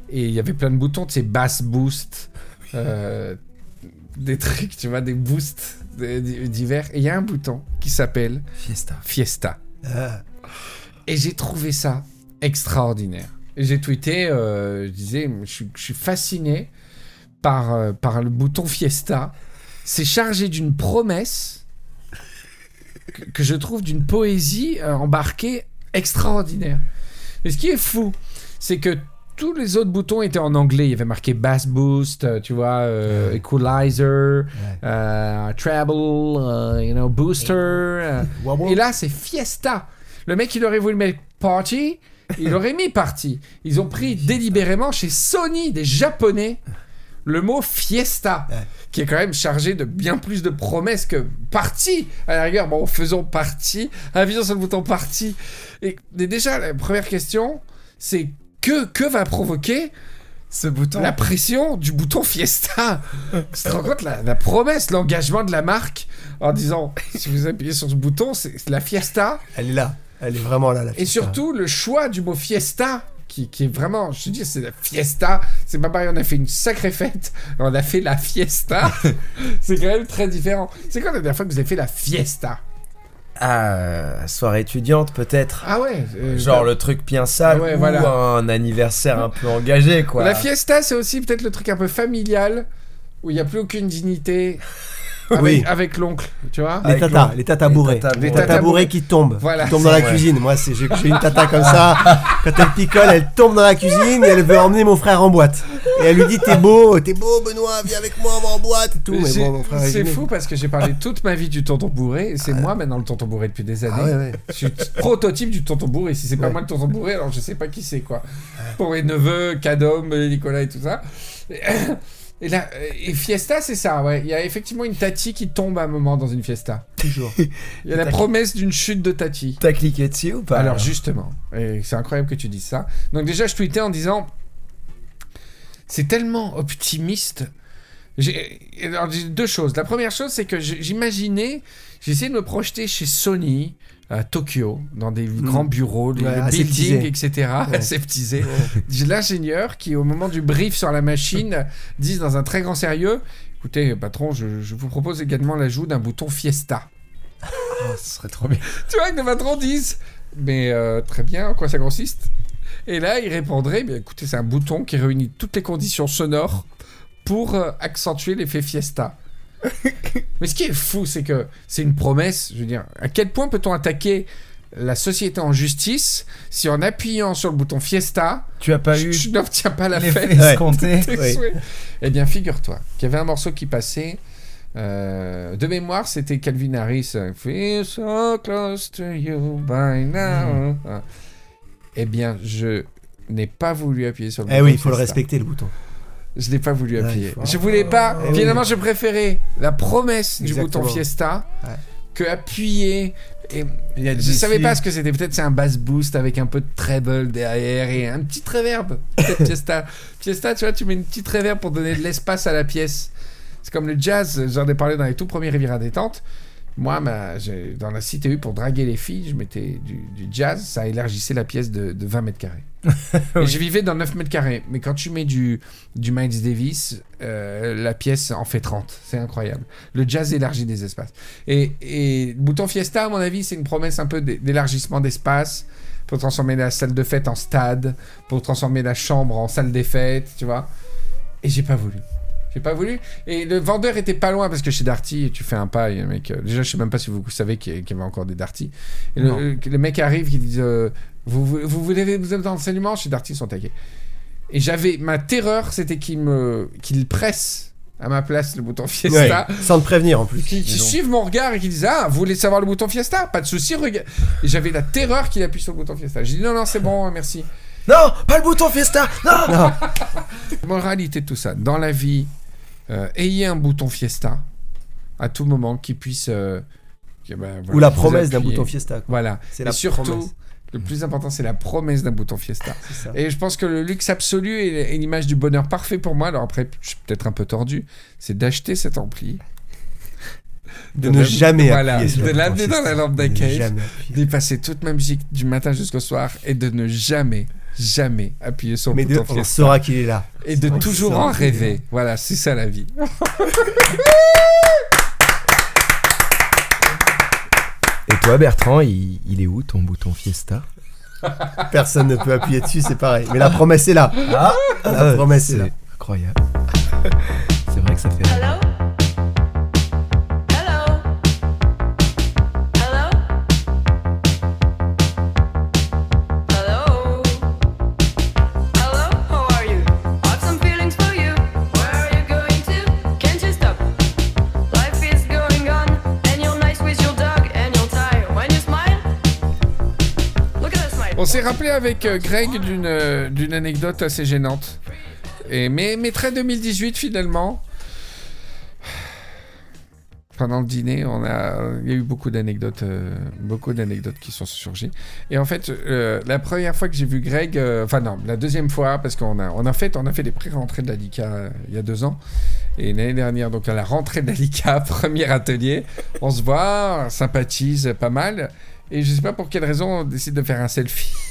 Et il y avait plein de boutons, tu sais, bass boost, euh, des trucs, tu vois, des boosts divers. Et il y a un bouton qui s'appelle Fiesta. Fiesta. Ah. Et j'ai trouvé ça extraordinaire. Et j'ai tweeté, euh, je disais, je suis, je suis fasciné par, euh, par le bouton Fiesta. C'est chargé d'une promesse que, que je trouve d'une poésie euh, embarquée extraordinaire. Mais ce qui est fou, c'est que tous les autres boutons étaient en anglais. Il y avait marqué Bass Boost, tu vois, euh, Equalizer, euh, Treble, you know, Booster. euh, Wobble. et là, c'est Fiesta. Le mec, il aurait voulu mettre Party, il aurait mis Party. Ils ont pris délibérément chez Sony, des Japonais, le mot Fiesta, Ouais. qui est quand même chargé de bien plus de promesses que Party. À la rigueur, bon, faisons Party, appuyons sur le bouton Party. Et, et déjà, la première question, c'est que, que va provoquer Ce bouton. la pression du bouton Fiesta? tu te rends compte la, la promesse, l'engagement de la marque en disant si vous appuyez sur ce bouton, c'est la Fiesta. Elle est là. Elle est vraiment là, la Et fiesta. surtout le choix du mot Fiesta. Qui, qui est vraiment, je te dis, c'est la fiesta. C'est pas pareil, on a fait une sacrée fête, on a fait la fiesta. c'est quand même très différent. C'est quand la dernière fois que vous avez fait la fiesta? Ah, soirée étudiante peut-être. Ah ouais euh, Genre bah, le truc bien sale Ouais, ou voilà. un anniversaire un peu engagé quoi. La fiesta, c'est aussi peut-être le truc un peu familial où il n'y a plus aucune dignité avec, Oui. avec l'oncle, tu vois. Les tatas, les tatas bourrés. Les tatas bourrés. qui tombent. Voilà, Qui tombent dans la cuisine. Moi, c'est- j'ai une tata comme ça. Quand elle picole, elle tombe dans la cuisine et elle veut emmener mon frère en boîte. Et elle lui dit T'es beau, t'es beau, Benoît, viens avec moi, on va en boîte et tout. Mais J'ai- bon, mon frère est c'est fou parce que j'ai parlé toute ma vie du tonton bourré et c'est moi maintenant le tonton bourré depuis des années. Ah ouais, ouais. Je suis prototype du tonton bourré. Si c'est pas moi le tonton bourré, alors je sais pas qui c'est quoi. Pour mes neveux, Cadom, Nicolas et tout ça. Et, là, et Fiesta, c'est ça, ouais. Il y a effectivement une Tati qui tombe à un moment dans une Fiesta. Toujours. Il y a la promesse d'une chute de Tati. T'as cliqué dessus ou pas Alors justement, et c'est incroyable que tu dises ça. Donc déjà, je tweetais en disant, c'est tellement optimiste. J'ai deux choses. La première chose, c'est que j'imaginais, j'ai essayé de me projeter chez Sony à Tokyo, dans des grands bureaux, Mm. Ouais, le aseptisé. building, etc., Ouais. l'ingénieur qui, au moment du brief sur la machine, dit dans un très grand sérieux, écoutez, patron, je, je vous propose également l'ajout d'un bouton Fiesta. Oh, ce serait trop bien. Tu vois que le patron dise Mais euh, très bien, en quoi ça consiste? Et là, il répondrait bien, écoutez, c'est un bouton qui réunit toutes les conditions sonores pour euh, accentuer l'effet fiesta. Mais ce qui est fou, c'est que c'est une promesse. Je veux dire, à quel point peut-on attaquer la société en justice si en appuyant sur le bouton fiesta, Tu as pas je, eu je n'obtiens pas la fête? escompté tes Oui. souhaits. Eh bien, figure-toi qu'il y avait un morceau qui passait. euh, de mémoire, c'était Calvin Harris. euh, Feel so close to you by now. Ah. Eh bien, je n'ai pas voulu appuyer sur le Eh bouton. oui, il faut le respecter le bouton. Je n'ai pas voulu appuyer. Je voulais pas. Oui. Finalement, je préférais la promesse du Exactement. bouton Fiesta Ouais. que appuyer. Et Il y a je des savais pas ce que c'était. Peut-être c'est un bass boost avec un peu de treble derrière et un petit reverb. Fiesta. Fiesta, tu vois, tu mets une petite reverb pour donner de l'espace à la pièce. C'est comme le jazz. J'en ai parlé dans les tout premiers Riviera détente. Moi, ma, dans la CTU, pour draguer les filles, je mettais du, du jazz. Ça élargissait la pièce de, de 20 mètres carrés. Et je vivais dans 9 mètres carrés. Mais quand tu mets du, du Miles Davis, euh, la pièce en fait 30. C'est incroyable. Le jazz élargit des espaces. Et, et bouton Fiesta, à mon avis, c'est une promesse un peu d'é- d'élargissement d'espace pour transformer la salle de fête en stade, pour transformer la chambre en salle des fêtes, tu vois. Et j'ai pas voulu. J'ai pas voulu. Et le vendeur était pas loin parce que chez Darty, tu fais un pas et le mec. euh, déjà, je sais même pas si vous savez qu'il y, avait encore des Darty. Et le, Non. le- le mec arrive, qui dit euh, vous, vous, vous voulez vous êtes dans l'enseignement Chez Darty, ils sont taqués. Et j'avais. Ma terreur, c'était qu'il me qu'il presse à ma place le bouton Fiesta. Ouais, Sans te prévenir en plus. Qui, qui suivent mon regard et qui disent Ah, vous voulez savoir le bouton Fiesta? Pas de souci, regarde. Et j'avais la terreur qu'il appuie sur le bouton Fiesta. J'ai dit Non, non, c'est bon, merci. Non, pas le bouton Fiesta. Non. Moralité de tout ça, dans la vie, euh, ayez un bouton Fiesta à tout moment qui puisse. euh, ben, voilà, Ou la promesse d'un bouton Fiesta. quoi. Voilà. C'est Et la surtout, promesse. Le plus important, c'est la promesse d'un bouton Fiesta. Et je pense que le luxe absolu est, est l'image du bonheur parfait pour moi. Alors après, je suis peut-être un peu tordu. C'est d'acheter cet ampli. De ne jamais voilà, appuyer de l'amener dans la lampe d'accueil, d'effacer toute ma musique du matin jusqu'au soir et de ne jamais, jamais appuyer sur le Mais de, bouton on Fiesta. saura qu'il est là. Et de toujours en rêver. Voilà, c'est ça la vie. Et toi, Bertrand, il, il est où ton bouton Fiesta? Personne ne peut appuyer dessus, c'est pareil. Mais la promesse est là. Ah, La promesse est là. incroyable. c'est vrai que ça fait. Hello? On s'est rappelé avec euh, Greg d'une euh, d'une anecdote assez gênante. Et, mais, mais très 2018 finalement. Pendant le dîner, on a, il y a eu beaucoup d'anecdotes, euh, beaucoup d'anecdotes qui sont surgies. Et en fait, la première fois que j'ai vu Greg, enfin non, la deuxième fois, parce qu'on a, on a fait, on a fait des pré-rentrées de il y a deux ans. Et l'année dernière, donc à la rentrée de premier atelier, on se voit, on sympathise pas mal. Et je sais pas pour quelle raison, on décide de faire un selfie.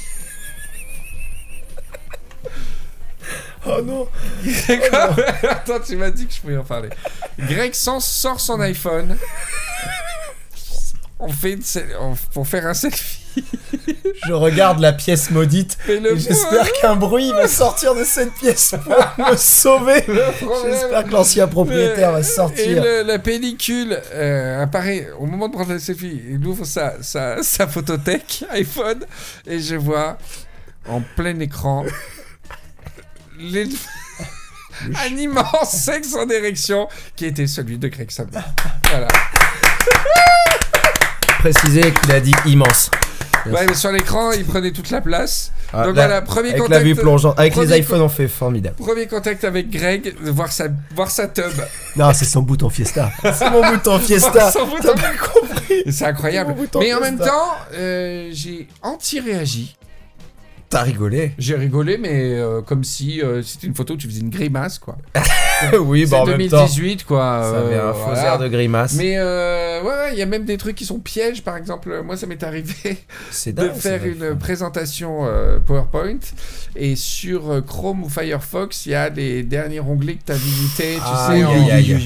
Oh non Attends, tu m'as dit que je pouvais en parler. Greg sans- sort son iPhone. On fait une pour faire un selfie. Je regarde la pièce maudite Et et j'espère qu'un bruit va sortir de cette pièce pour me sauver. J'espère que l'ancien propriétaire va Et sortir. le- la pellicule euh, apparaît au moment de prendre le selfie. Il ouvre sa, sa, sa photothèque iPhone et je vois en plein écran les- un immense sexe en érection qui était celui de Greg Samedi. Voilà. Préciser qu'il a dit immense. Ouais, mais sur l'écran, il prenait toute la place. Ah, Donc là, voilà, premier avec contact. la vue plongeante. Avec les iPhones, on fait formidable. Premier contact avec Greg, voir sa, voir sa tub. Non, c'est son bouton Fiesta. C'est mon bouton Fiesta. Son bouton. T'as pas compris C'est incroyable. Mais en Fiesta. même temps, euh, j'ai anti-réagi. T'as rigolé J'ai rigolé, mais euh, comme si euh, c'était une photo où tu faisais une grimace, quoi. Oui, bah en même temps. 2018, quoi. Ça avait euh, un faux voilà. air de grimace. Mais euh, ouais, ouais, il y a même des trucs qui sont pièges. Par exemple, moi, ça m'est arrivé de faire une vrai. présentation PowerPoint et sur Chrome ou Firefox, il y a les derniers onglets que tu as visités, tu Ah, sais,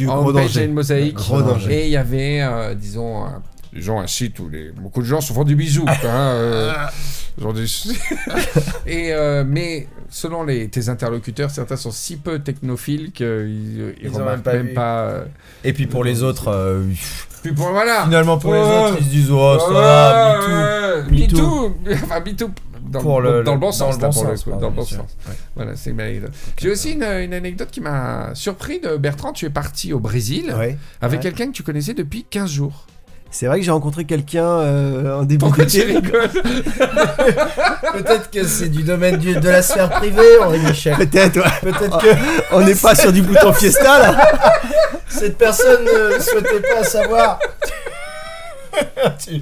en, en Gros beige danger. et une mosaïque. Et il y avait, disons, un, disons, un site où les, beaucoup de gens se font du bisou. quoi, hein, euh, des- et, euh, mais selon les, tes interlocuteurs, certains sont si peu technophiles qu'ils ils Ils ont remarquent même pas même vu. pas. euh, Et puis pour les autres, euh, Puis pour, voilà. finalement pour les Ouais. autres, ils se disent oh ça va, Ouais, me me too. too. Enfin, me too. Dans, Pour le- dans le bon dans sens, le bon pardon, dans le bon sens. Ouais. Voilà, c'est une anecdote. J'ai aussi une, une anecdote qui m'a surpris de Bertrand. Tu es parti au Brésil Ouais. avec Ouais. quelqu'un que tu connaissais depuis 15 jours. C'est vrai que j'ai rencontré quelqu'un euh, en début Pourquoi tu rigoles Peut-être que c'est du domaine du- de la sphère privée, Henri Michel. Peut-être, ouais. Peut-être que On n'est pas sur du bouton Fiesta là. cette personne ne souhaitait pas savoir. tu, tu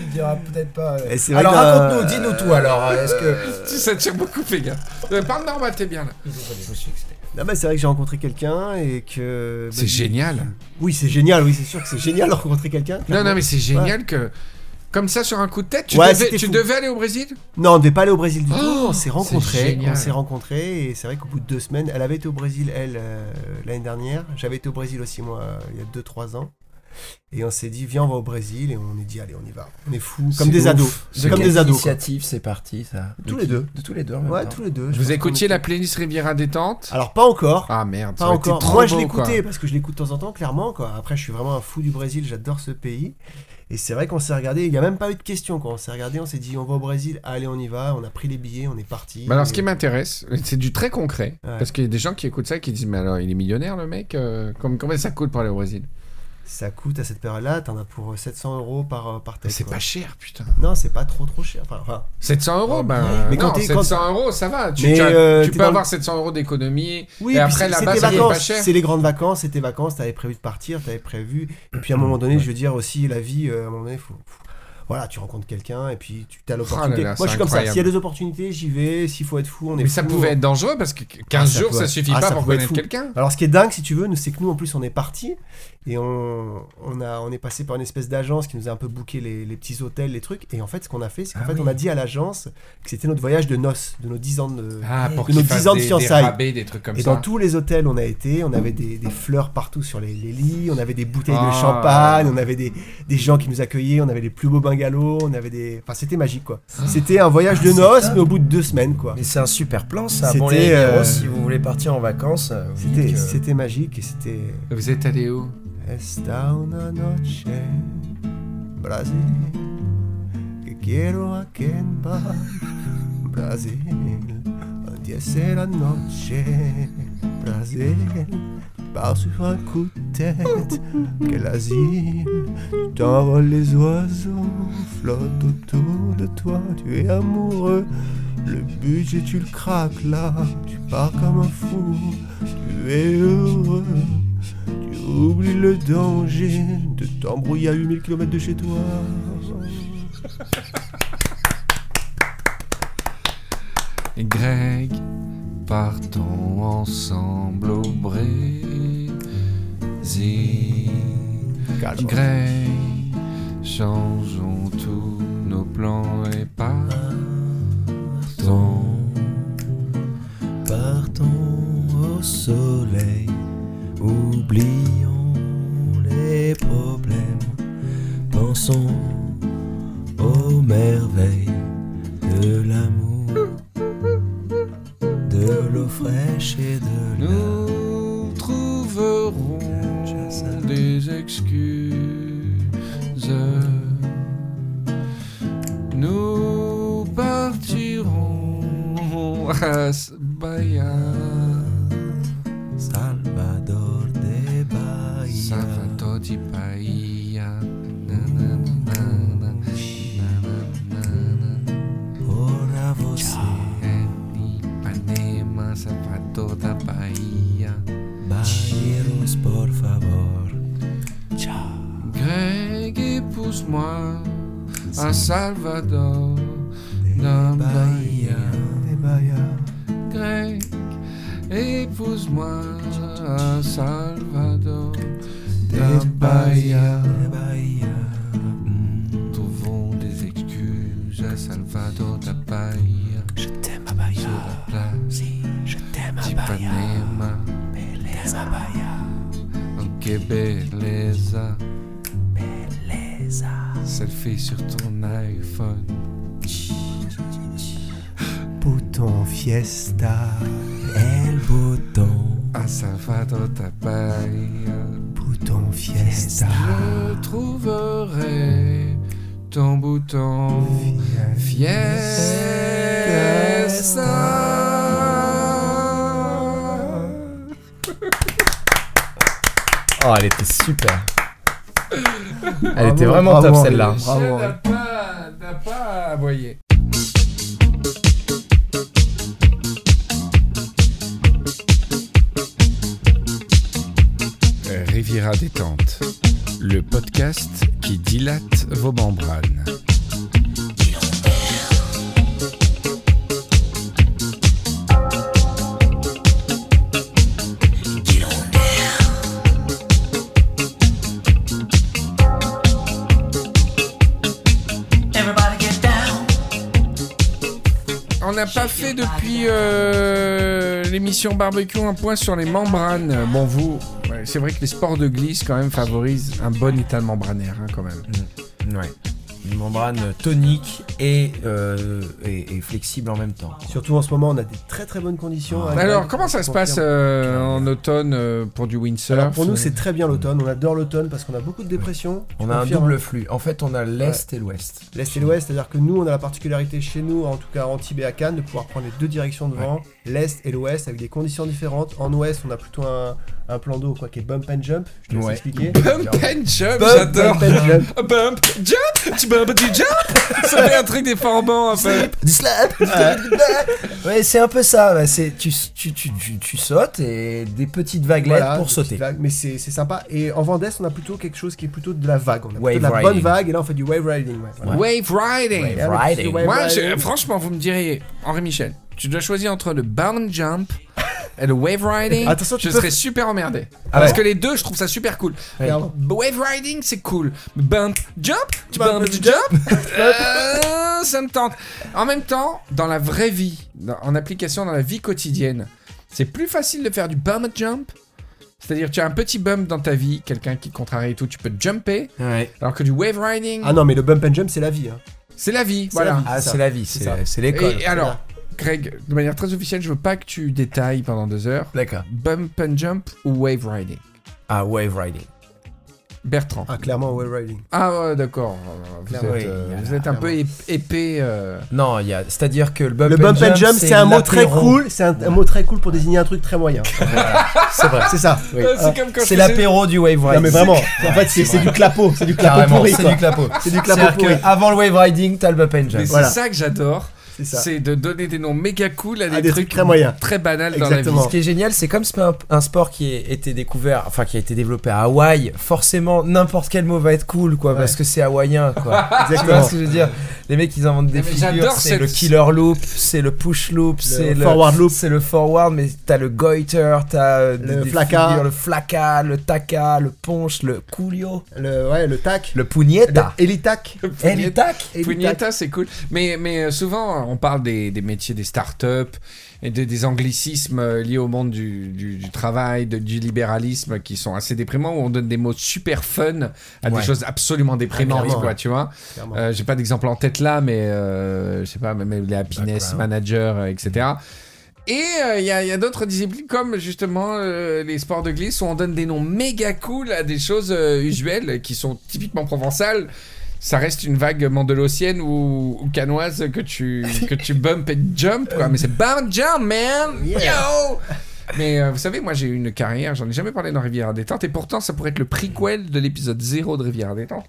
le diras peut-être pas. euh. Et c'est vrai Alors que, raconte-nous, euh, dis-nous tout alors. Est-ce que. Tu ça tire beaucoup, fais gaffe. Euh, parle normal, t'es bien là. Non, bah, c'est vrai que j'ai rencontré quelqu'un et que. bah, C'est génial. Oui, c'est génial, oui, c'est sûr que c'est génial de rencontrer quelqu'un. Non, non, mais c'est génial que. Comme ça, sur un coup de tête, tu, Ouais, devais, tu devais aller au Brésil? Non, on ne devait pas aller au Brésil du Oh, tout. On s'est rencontrés. On s'est rencontrés et c'est vrai qu'au bout de deux semaines, elle avait été au Brésil, elle, euh, l'année dernière. J'avais été au Brésil aussi, moi, euh, il y a 2-3 ans. Et on s'est dit, viens, on va au Brésil. Et on est dit, allez, on y va. On est fous. Comme C'est des ouf. ados. De Comme des ados. quoi. initiative c'est parti ça Tous De les qui deux. De tous les deux en même Ouais, temps. tous les deux. Vous écoutiez la playlist Riviera Détente Alors, pas encore. Ah merde, ça Pas encore. trop Moi, je l'écoutais quoi. parce que je l'écoute de temps en temps, clairement. Quoi. Après, je suis vraiment un fou du Brésil. J'adore ce pays. Et c'est vrai qu'on s'est regardé. Il n'y a même pas eu de question. Quand on s'est regardé, on s'est dit, on va au Brésil. Allez, on y va. On a pris les billets. On est parti. Mais alors, ce qui m'intéresse, c'est du très concret. Ouais. Parce qu'il y a des gens qui écoutent ça et qui disent Mais alors, il est millionnaire, le mec euh, comme- Combien ça coûte pour aller au Brésil? Ça coûte à cette période-là, t'en as pour 700 euros par, euh, par tête. C'est pas cher, putain. Non, c'est pas trop trop cher. Enfin, enfin, 700 euros, ben. Mais quand non, t'es- 700 quand- euros, ça va. Tu, Mais, tu as- euh, tu t'es peux avoir le- 700 euros d'économie. oui, Et après, c'est- là-bas, ça pas vacances. cher. C'est les grandes vacances, c'était vacances, t'avais prévu de partir, t'avais prévu. Et puis à un moment donné, je veux dire aussi, la vie, euh, à un moment donné, faut, faut- voilà, tu rencontres quelqu'un et puis tu as Oh l'opportunité. là là, Moi, je suis comme ça. S'il y a des opportunités, j'y vais. S'il faut être fou, on est Mais ça pouvait être dangereux parce que 15 Ah, ça jours, ça suffit ah, pas ça pour être connaître fou. quelqu'un. Alors, ce qui est dingue, si tu veux, c'est que nous, en plus, on est parti et on, on, a, on est passé par une espèce d'agence qui nous a un peu booké les, les petits hôtels, les trucs. Et en fait, ce qu'on a fait, c'est qu'en Ah fait, oui. on a dit à l'agence que c'était notre voyage de noces, de nos 10 ans de. Ah, pour de nos fassent 10 ans de des, des fiançailles. rabais, des trucs comme Et ça. dans tous les hôtels, on a été, on avait des, des fleurs partout sur les, les lits, on avait des bouteilles Ah. de champagne, on avait des, des gens qui nous accueillaient, on avait les plus beaux bungalows, on avait des. Enfin, c'était magique quoi. C'était un voyage de Ah, noces, mais au bout de deux semaines quoi. Mais c'est un super plan ça. C'était, Bon les héros, euh, si vous voulez partir en vacances, euh, C'était que- c'était magique et c'était. Vous êtes allé où? Esta una noche, Brasil, que quiero aquí en paz, Brasil, un día c'est la noche, Brasil, pars sur un coup de tête, quel asile, tu t'envoles les oiseaux, flottent autour de toi, tu es amoureux, le budget tu le craques là, tu pars comme un fou, tu es heureux. Tu oublies le danger de t'embrouiller à 8000 km de chez toi. Greg, partons ensemble au Brésil. Greg, changeons tous nos plans et partons. Partons au soleil, oublions les problèmes, pensons elle était super. Elle Bravo, était vraiment bravo, top celle-là. Bravo, pas, n'a pas aboyé. Riviera détente, le podcast qui dilate vos membranes. N'a pas fait depuis euh, l'émission barbecue un point sur les membranes. Bon, vous, c'est vrai que les sports de glisse quand même favorisent un bon état membranaire hein, quand même. Ouais. Une membrane tonique et, euh, et, et flexible en même temps. Surtout en ce moment, on a des très très bonnes conditions. hein, Alors, Greg, comment ça se passe euh, en automne euh, pour du windsurf Alors pour nous, c'est très bien l'automne. On adore l'automne parce qu'on a beaucoup de dépression. On a un confirme, double hein. flux. En fait, on a l'est et l'ouest. L'Est et l'Ouest, c'est-à-dire que nous, on a la particularité chez nous, en tout cas à Antibes et à Cannes, de pouvoir prendre les deux directions de vent, l'Est et l'Ouest, avec des conditions différentes. En Ouest, on a plutôt un, un plan d'eau quoi qui est bump and jump. Je te laisse Ouais. expliquer. Bump and jump, Bump, j'adore. bump and jump. Bump, jump, tu jump. Ça fait un truc des formants un peu. Du slap Ouais, c'est un peu ça. ouais, c'est tu, tu, tu, tu, tu sautes et des petites vaguelettes Voilà, pour des sauter. petites vagues, mais c'est c'est sympa. Et en Vendée, on a plutôt quelque chose qui est plutôt de la vague. On a plutôt Wave de la bonne riding. vague et là on fait du wave riding. ouais, voilà. Wave riding. Alors, riding. wave Moi, je- riding. franchement, vous me direz, Henri Michel, tu dois choisir entre le bound jump et le wave riding. Attention, tu je peux- serais super emmerdé. Ah Parce ouais. que les deux, je trouve ça super cool. Ouais. Wave riding, c'est cool. Bump, jump, tu Bump, bump, tu jump? Euh, ça me tente. En même temps, dans la vraie vie, dans- en application dans la vie quotidienne, c'est plus facile de faire du bump jump. C'est-à-dire, tu as un petit bump dans ta vie, quelqu'un qui te contrarie et tout, tu peux jumper. Ouais. Alors que du wave riding, Ah non, mais le bump and jump, c'est la vie. hein. c'est la vie. Voilà. vie. Ah, c'est la vie, C'est l'école. Et alors, Greg, de manière très officielle, je veux pas que tu détailles pendant deux heures. D'accord. Bump and jump ou wave riding? Ah, wave riding. Bertrand. Ah, clairement, wave riding. Ah ouais, d'accord. Vous Clairement. êtes, Oui, euh, vous êtes un peu ép- épais. euh. Non, il y a, c'est-à-dire que le bump, Le bump and jump, c'est un mot très cool. C'est un, un mot très cool pour désigner un truc très moyen. C'est vrai. C'est ça. Oui. C'est comme quand je C'est faisais- l'apéro du wave riding. Non mais vraiment, en fait c'est c'est du clapot, c'est du clapot pourri c'est du clapot. C'est du clapot C'est-à-dire pourri. que avant le wave riding, t'as le bump and jump. c'est ça que j'adore. C'est de donner des noms méga cool à des, À des trucs, trucs très moyens. très banals dans la Exactement. vie. Ce qui est génial, c'est comme c'est un, un sport qui a été découvert, enfin qui a été développé à Hawaï, forcément n'importe quel mot va être cool, quoi, Ouais. parce que c'est hawaïen, quoi. tu vois Exactement. ce que je veux dire? Les mecs, ils inventent des Mais figures. C'est cette- le killer loop, c'est le push loop, c'est le forward loop. c'est le forward, mais t'as le goiter, t'as euh, Le des- figures, le flaka, le taka, le ponche, le coolio, Le ouais, le tac, le pugnetta. elitac, Et le tac elitac. Pugnetta, c'est cool. Mais, mais euh, on parle des, des métiers des startups et de- des anglicismes euh, liés au monde du, du- du travail, de- du libéralisme qui sont assez déprimants, où on donne des mots super fun à Ouais. des choses absolument déprimantes, clairement, quoi, tu vois. Euh, J'ai pas d'exemple en tête là, mais euh, je sais pas, même les happiness euh, etc. Et euh, il y a, d'autres disciplines comme justement euh, les sports de glisse où on donne des noms méga cool à des choses euh, usuelles qui sont typiquement provençales. Ça reste une vague mandolosienne ou, ou canoise que tu, que tu bump et jump, quoi. Mais c'est bump jump, man! Yo! Mais euh, vous savez, moi j'ai eu une carrière, j'en ai jamais parlé dans Rivière à détente, et pourtant ça pourrait être le prequel de l'épisode 0 de Rivière à détente.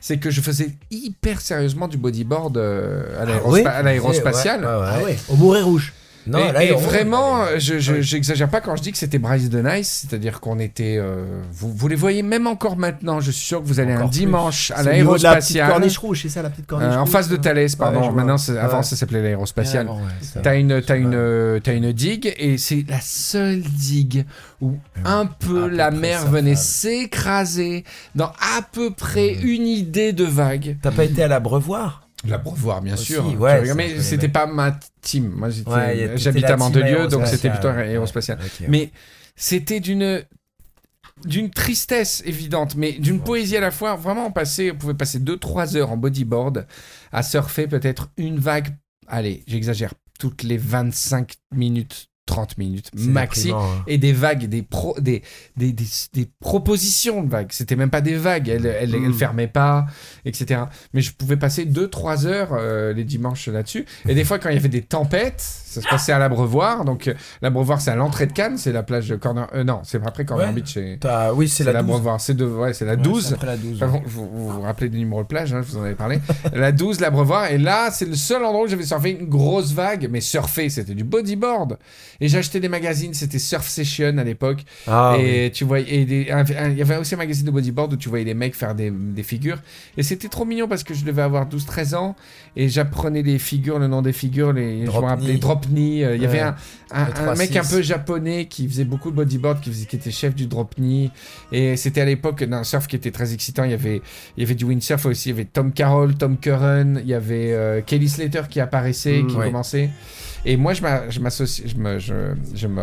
C'est que je faisais hyper sérieusement du bodyboard euh, à à l'aérospatial. Ouais, ouais, ouais. Ah ouais, au Mouret Rouge. Non, et, là, et vraiment, Ouais. je, je- j'exagère pas quand je dis que c'était Bryce de Nice, c'est-à-dire qu'on était. euh, vous, vous les voyez même encore maintenant, je suis sûr que vous allez un Encore dimanche à de la corniche rouge, c'est ça la petite corniche euh, en face de ça Thalès, pardon. Ouais, je. Maintenant, avant ça s'appelait l'aérospatial. Carrément, ouais. T'as une, une, euh, une digue et c'est la seule digue où un peu la mer venait s'écraser dans à peu près une idée de vague. T'as pas été à l'abreuvoir L'abreuvoir, bien Aussi, sûr. ouais, mais c'était pas ma team. Moi, Ouais, t'étais à Mandelieu, donc c'était plutôt aérospatial. Ok, ouais. Mais c'était d'une d'une tristesse évidente, mais d'une poésie à la fois. Vraiment, on passait, on pouvait passer 2-3 heures en bodyboard à surfer peut-être une vague. Allez, j'exagère, toutes les 25 minutes, 30 minutes maxi. déprimant, hein. Et des vagues, des, pro, des, des, des, des propositions de vagues. C'était même pas des vagues, elles, elles, elles Mm. fermaient pas, etc. Mais je pouvais passer 2-3 heures euh, les dimanches là-dessus. Et des fois, quand il y avait des tempêtes, ça se passait à l'Abreuvoir. Donc, euh, l'Abreuvoir, c'est à l'entrée de Cannes, c'est la plage de Corner. euh, non, c'est après Corner Ouais. Beach. Oui, c'est la 12. l'Abreuvoir. C'est de, ouais, la Ouais, 12. c'est après la 12. Enfin, vous, vous vous rappelez du numéro de plage, hein, je vous en avais parlé. la 12, l'Abreuvoir. Et là, c'est le seul endroit où j'avais surfé une grosse vague. Mais surfer, c'était du bodyboard. Et acheté des magazines, c'était Surf Session à l'époque. Ah, oui. et tu vois, il y avait aussi un magazine de bodyboard où tu voyais les mecs faire des, des figures. Et c'était trop mignon parce que je devais avoir 12-13 ans. Et j'apprenais les figures, le nom des figures, les, je Drop me rappelais, knee. drop knee. euh, Il y Ouais. avait un, un- mec 3-6. un peu japonais qui faisait beaucoup de bodyboard, qui, faisait, qui était chef du drop knee. Et c'était à l'époque d'un surf qui était très excitant. Il y avait, il y avait du windsurf aussi. Il y avait Tom Carroll, Tom Curran. Il y avait euh, Kelly Slater qui apparaissait, Mm, qui ouais. commençait. Et moi, je m'a- je m'associe, je me, je, je me,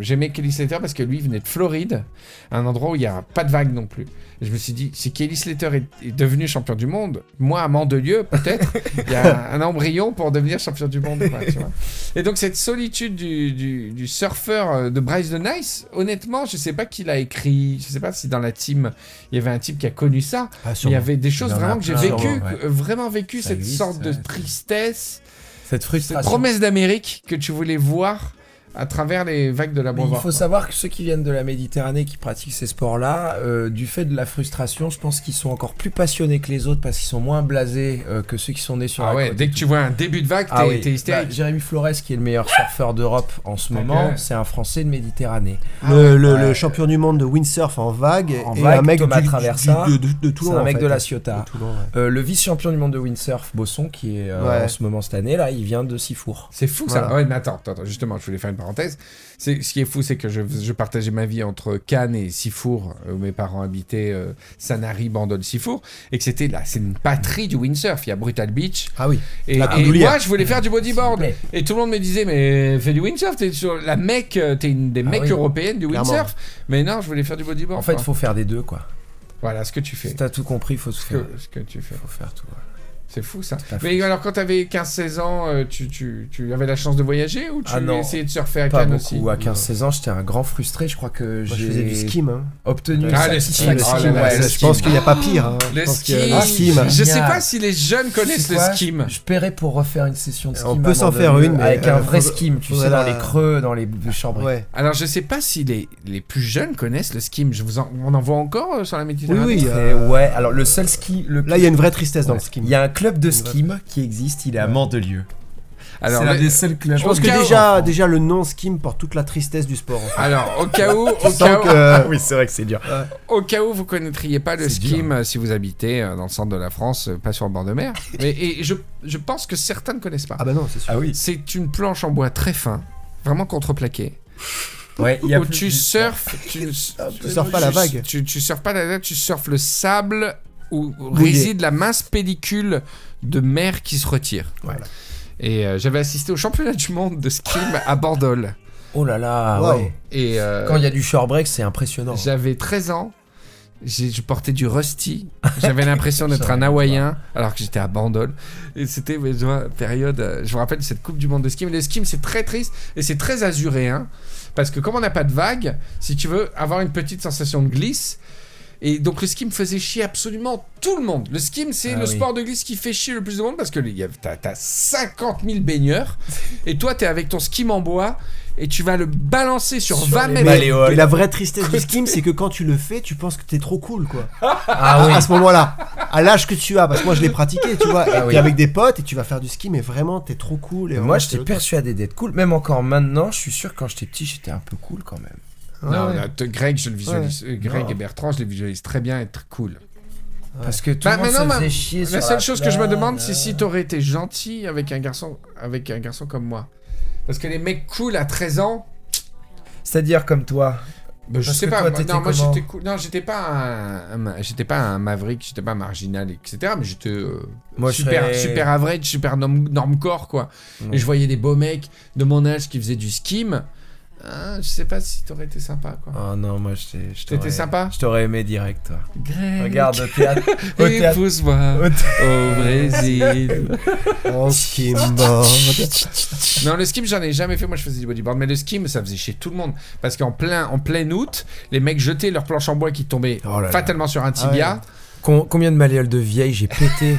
j'aimais Kelly Slater parce que lui il venait de Floride, un endroit où il n'y a pas de vagues non plus. Et je me suis dit, si Kelly Slater est, est devenu champion du monde, moi à Mandelieu peut-être, il y a un embryon pour devenir champion du monde. quoi, tu vois. Et donc cette solitude du, du, du surfeur euh, de Bryce de Nice, honnêtement, je sais pas qui l'a écrit, je sais pas si dans la team il y avait un type qui a connu ça. Ah, il y avait des choses vraiment que j'ai vécu, sûrement, ouais. que- vraiment vécu Ça cette existe, sorte de tristesse Cette cette frustration. promesse d'Amérique que tu voulais voir à travers les vagues de la Mais il Beauvoir. faut savoir que ceux qui viennent de la Méditerranée, qui pratiquent ces sports-là, euh, du fait de la frustration, je pense qu'ils sont encore plus passionnés que les autres parce qu'ils sont moins blasés euh, que ceux qui sont nés sur Ah la ouais, côte. dès que tu vois un début de vague, t'es Ah oui. t'es hystérique. Bah, Jérémy Flores, qui est le meilleur surfeur d'Europe en ce moment, c'est un Français de Méditerranée. Le, le- Ouais. le champion du monde de windsurf en vague En et vague, un mec Thomas du, Traversa. du- de, de- de Toulon. C'est un mec fait. de la Ciotat. Toulon. Euh, le vice-champion du monde de windsurf, Bosson, qui est euh, Ouais. en ce moment cette année, là, il vient de Sifour. C'est fou ça. Voilà. Ouais, mais attends, attends, attends, justement, je voulais faire une parenthèse. C'est ce qui est fou, c'est que je, je partageais ma vie entre Cannes et Sifour, euh, où mes parents habitaient euh, Sanary, Bandol, Sifour, et que c'était là, c'est une patrie du windsurf. Il y a Brutal Beach, Ah oui. et, La et Condoulière. moi, je voulais faire du bodyboard. Et tout le monde me disait, mais fais du windsurf, t'es sur la mec, euh, t'es une des Ah mecs oui. européennes du Clairement. windsurf. Mais non, je voulais faire du bodyboard. En fait, il faut faire des deux, quoi. voilà ce que tu fais. Si t'as tout compris, il faut tout Ce faire. que, ce que tu fais. faut faire tout. ouais. C'est fou ça. Mais alors, quand t'avais 15-16 ans, euh, tu, tu, tu avais la chance de voyager ou tu Ah non. essayais de surfer à Cannes aussi À 15-16 ans, j'étais un grand frustré. Je crois que j'ai faisais du ski, hein. obtenu Ah, le ski. Le Oh ouais, le je pense qu'il n'y a pas pire. hein. Je Le pense ski, que Ah, bah, je sais pas si les jeunes connaissent le skim. Je paierais pour refaire une session de ski. On peut s'en faire une, mais, avec un euh, vrai skim, tu sais, dans les creux, dans les chambres. Ouais. Alors, je sais pas si les, les plus jeunes connaissent le skim. Je vous en, on en voit encore euh, sur la Méditerranée oui. Ouais, alors le seul ski. Le... Là, il y a une vraie tristesse dans le ski. Il y a un club de skim qui existe, il est à Mandelieu. Alors, c'est l'un des seuls clubs. Je pense Au que cas où- déjà, déjà le nom skim porte toute la tristesse du sport. en fait. alors, au cas où, au Tu cas où, que- oui, c'est vrai que c'est dur. au cas où vous connaîtriez pas le skim dur. euh, si vous habitez euh, dans le centre de la France, euh, pas sur le bord de mer. Mais, et je, je pense que certains ne connaissent pas. Ah bah non, c'est sûr. Ah oui. C'est une planche en bois très fin, vraiment contreplaqué, Ouais, il y a où plus- tu surfes, tu, Tu surfes pas la vague. Tu, tu surfes pas la vague, tu surfes le sable où réside la mince pellicule de mer qui se retire. Voilà. Et euh, j'avais assisté au championnat du monde de skim à Bandol. Oh là là, Wow. ouais. Et euh, Quand il y a du short break, c'est impressionnant. j'avais 13 ans. j'ai- Je portais du rusty. J'avais l'impression d'être un hawaïen alors que j'étais à Bandol. Et c'était mais, tu vois, période. euh, Je me rappelle cette Coupe du Monde de ski. Mais le ski, c'est très triste et c'est très azuréen. Parce que comme on n'a pas de vagues, si tu veux avoir une petite sensation de glisse. Et donc le ski me faisait chier absolument tout le monde. Le ski, c'est Ah le oui. sport de glisse qui fait chier le plus de monde parce que il y a- t'as as 50 000 baigneurs et toi t'es avec ton ski en bois et tu vas le balancer sur, Sur 20 les mètres. Et la vraie tristesse du skim, c'est que quand tu le fais, tu penses que t'es trop cool, quoi. Ah oui. À ce moment-là, à l'âge que tu as, parce que moi je l'ai pratiqué, tu vois, et Ah t'es avec des potes et tu vas faire du ski, mais vraiment t'es trop cool. Et moi, j'étais persuadé d'être cool. Même encore maintenant, je suis sûr que quand j'étais petit, j'étais un peu cool quand même. Non, Ouais, là, te- Greg, je le visualise. euh, Greg Non. et Bertrand, je les visualise très bien être cool. Parce que tout Bah, le monde maintenant, se ma- faisait chier sur La seule chose que je me demande, euh. c'est si t'aurais été gentil avec un garçon, avec un garçon comme moi. Parce que les mecs cool à 13 ans, C'est-à-dire comme toi. bah, je Parce sais que pas. toi, moi- t'étais non, moi j'étais cool. Non, j'étais pas un, j'étais pas un maverick, j'étais pas marginal, etc. Mais j'étais euh, super, serais- super average, super norm- normcore quoi. Et je voyais des beaux mecs de mon âge qui faisaient du skim. Hein, je sais pas si t'aurais été sympa quoi. Oh non, moi, je t'ai- je T'étais sympa? Je t'aurais aimé direct, toi. Greg, Regarde, au théâtre. au théâtre. épouse-moi au Brésil. En skimboard. Non, le skim, j'en ai jamais fait. Moi, je faisais du bodyboard. Mais le skim, ça faisait chier tout le monde. Parce qu'en plein, en plein août, les mecs jetaient leurs planches en bois qui tombaient Oh là là. fatalement sur un tibia. Com- combien de malléoles de vieilles j'ai pété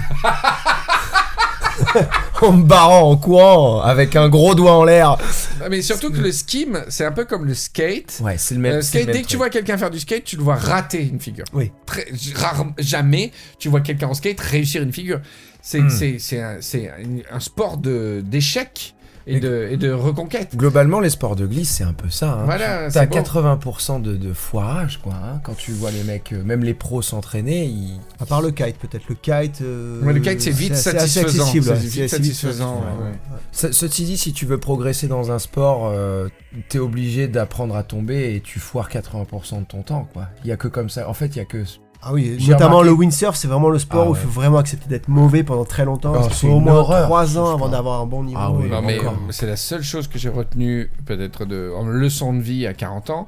En me barrant, en courant, avec un gros doigt en l'air. Ah, Mais surtout que le skim, c'est un peu comme le skate. Ouais, c'est le même. Euh, le skate, même dès que tu vois quelqu'un faire du skate, tu le vois rater une figure. Oui. Très, rare- jamais tu vois quelqu'un en skate réussir une figure. C'est c'est- c'est un, c'est un- sport de- d'échec et de, et de reconquête. Globalement, les sports de glisse, c'est un peu ça. hein. Voilà, T'as c'est beau. 80% de, de foirage, quoi. hein. Quand tu vois les mecs, euh, même les pros s'entraîner, ils... À part le kite, peut-être. Le kite. euh, Ouais, le kite, c'est vite satisfaisant. accessible, C'est vite assez satisfaisant, satisfaisant, ouais, ouais. ouais. Ce- Ceci dit, si tu veux progresser dans un sport, euh, t'es obligé d'apprendre à tomber et tu foires 80% de ton temps, quoi. Il y a que comme ça. En fait, il y a que. Ah oui, notamment remarqué- le windsurf, c'est vraiment le sport Ah où ouais. il faut vraiment accepter d'être mauvais pendant très longtemps. Oh, parce qu'il c'est faut au moins horreur, 3 ce ans avant d'avoir un bon niveau. Ah oui, Non, mais c'est la seule chose que j'ai retenue, peut-être, de, en leçon de vie à 40 ans.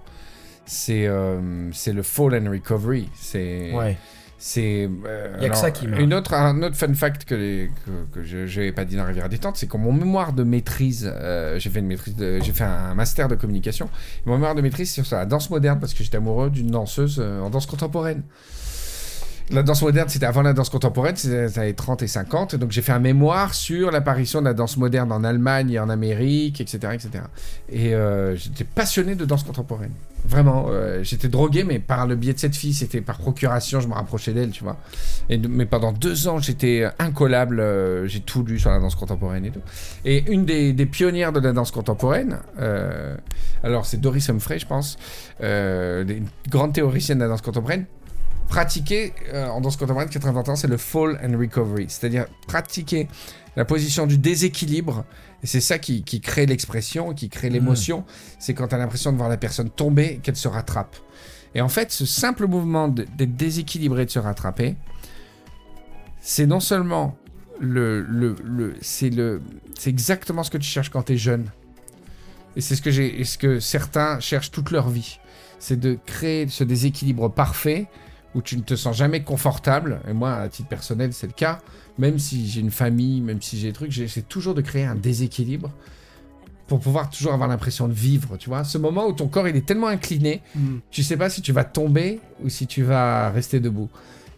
C'est euh, c'est le fall and recovery. C'est. Ouais. C'est. euh, a que ça qui. Une autre, un autre fun fact que, les- que, que je n'avais pas dit dans Rivière Détente, c'est qu'en mon mémoire de maîtrise, euh, j'ai fait une maîtrise, de- j'ai fait un master de communication. Mon mémoire de maîtrise c'est sur la danse moderne parce que j'étais amoureux d'une danseuse euh, en danse contemporaine. La danse moderne, c'était avant la danse contemporaine, c'était les années 30 et 50. Donc j'ai fait un mémoire sur l'apparition de la danse moderne en Allemagne et en Amérique, etc. etc. Et euh, j'étais passionné de danse contemporaine. Vraiment, euh, j'étais drogué, mais par le biais de cette fille, c'était par procuration, je me rapprochais d'elle, tu vois. Et mais pendant deux ans, j'étais incollable, euh, j'ai tout lu sur la danse contemporaine et tout. Et une des, des pionnières de la danse contemporaine, alors c'est Doris Humphrey, je pense, une grande théoricienne de la danse contemporaine, pratiquer euh, en danse contemporaine, 80 ans, c'est le fall and recovery, c'est-à-dire pratiquer la position du déséquilibre. Et c'est ça qui, qui crée l'expression, qui crée l'émotion. C'est quand tu as l'impression de voir la personne tomber qu'elle se rattrape. Et en fait, ce simple mouvement d'être déséquilibré, de se rattraper, c'est non seulement le, le, le c'est le, c'est exactement ce que tu cherches quand tu es jeune. Et c'est ce que j'ai, ce que certains cherchent toute leur vie. C'est de créer ce déséquilibre parfait où tu ne te sens jamais confortable. Et moi, à titre personnel, c'est le cas. Même si j'ai une famille, même si j'ai des trucs, j'essaie toujours de créer un déséquilibre pour pouvoir toujours avoir l'impression de vivre, tu vois. Ce moment où ton corps, il est tellement incliné, Mm. tu sais pas si tu vas tomber ou si tu vas rester debout.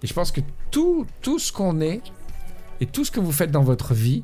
Et je pense que tout, tout ce qu'on est et tout ce que vous faites dans votre vie,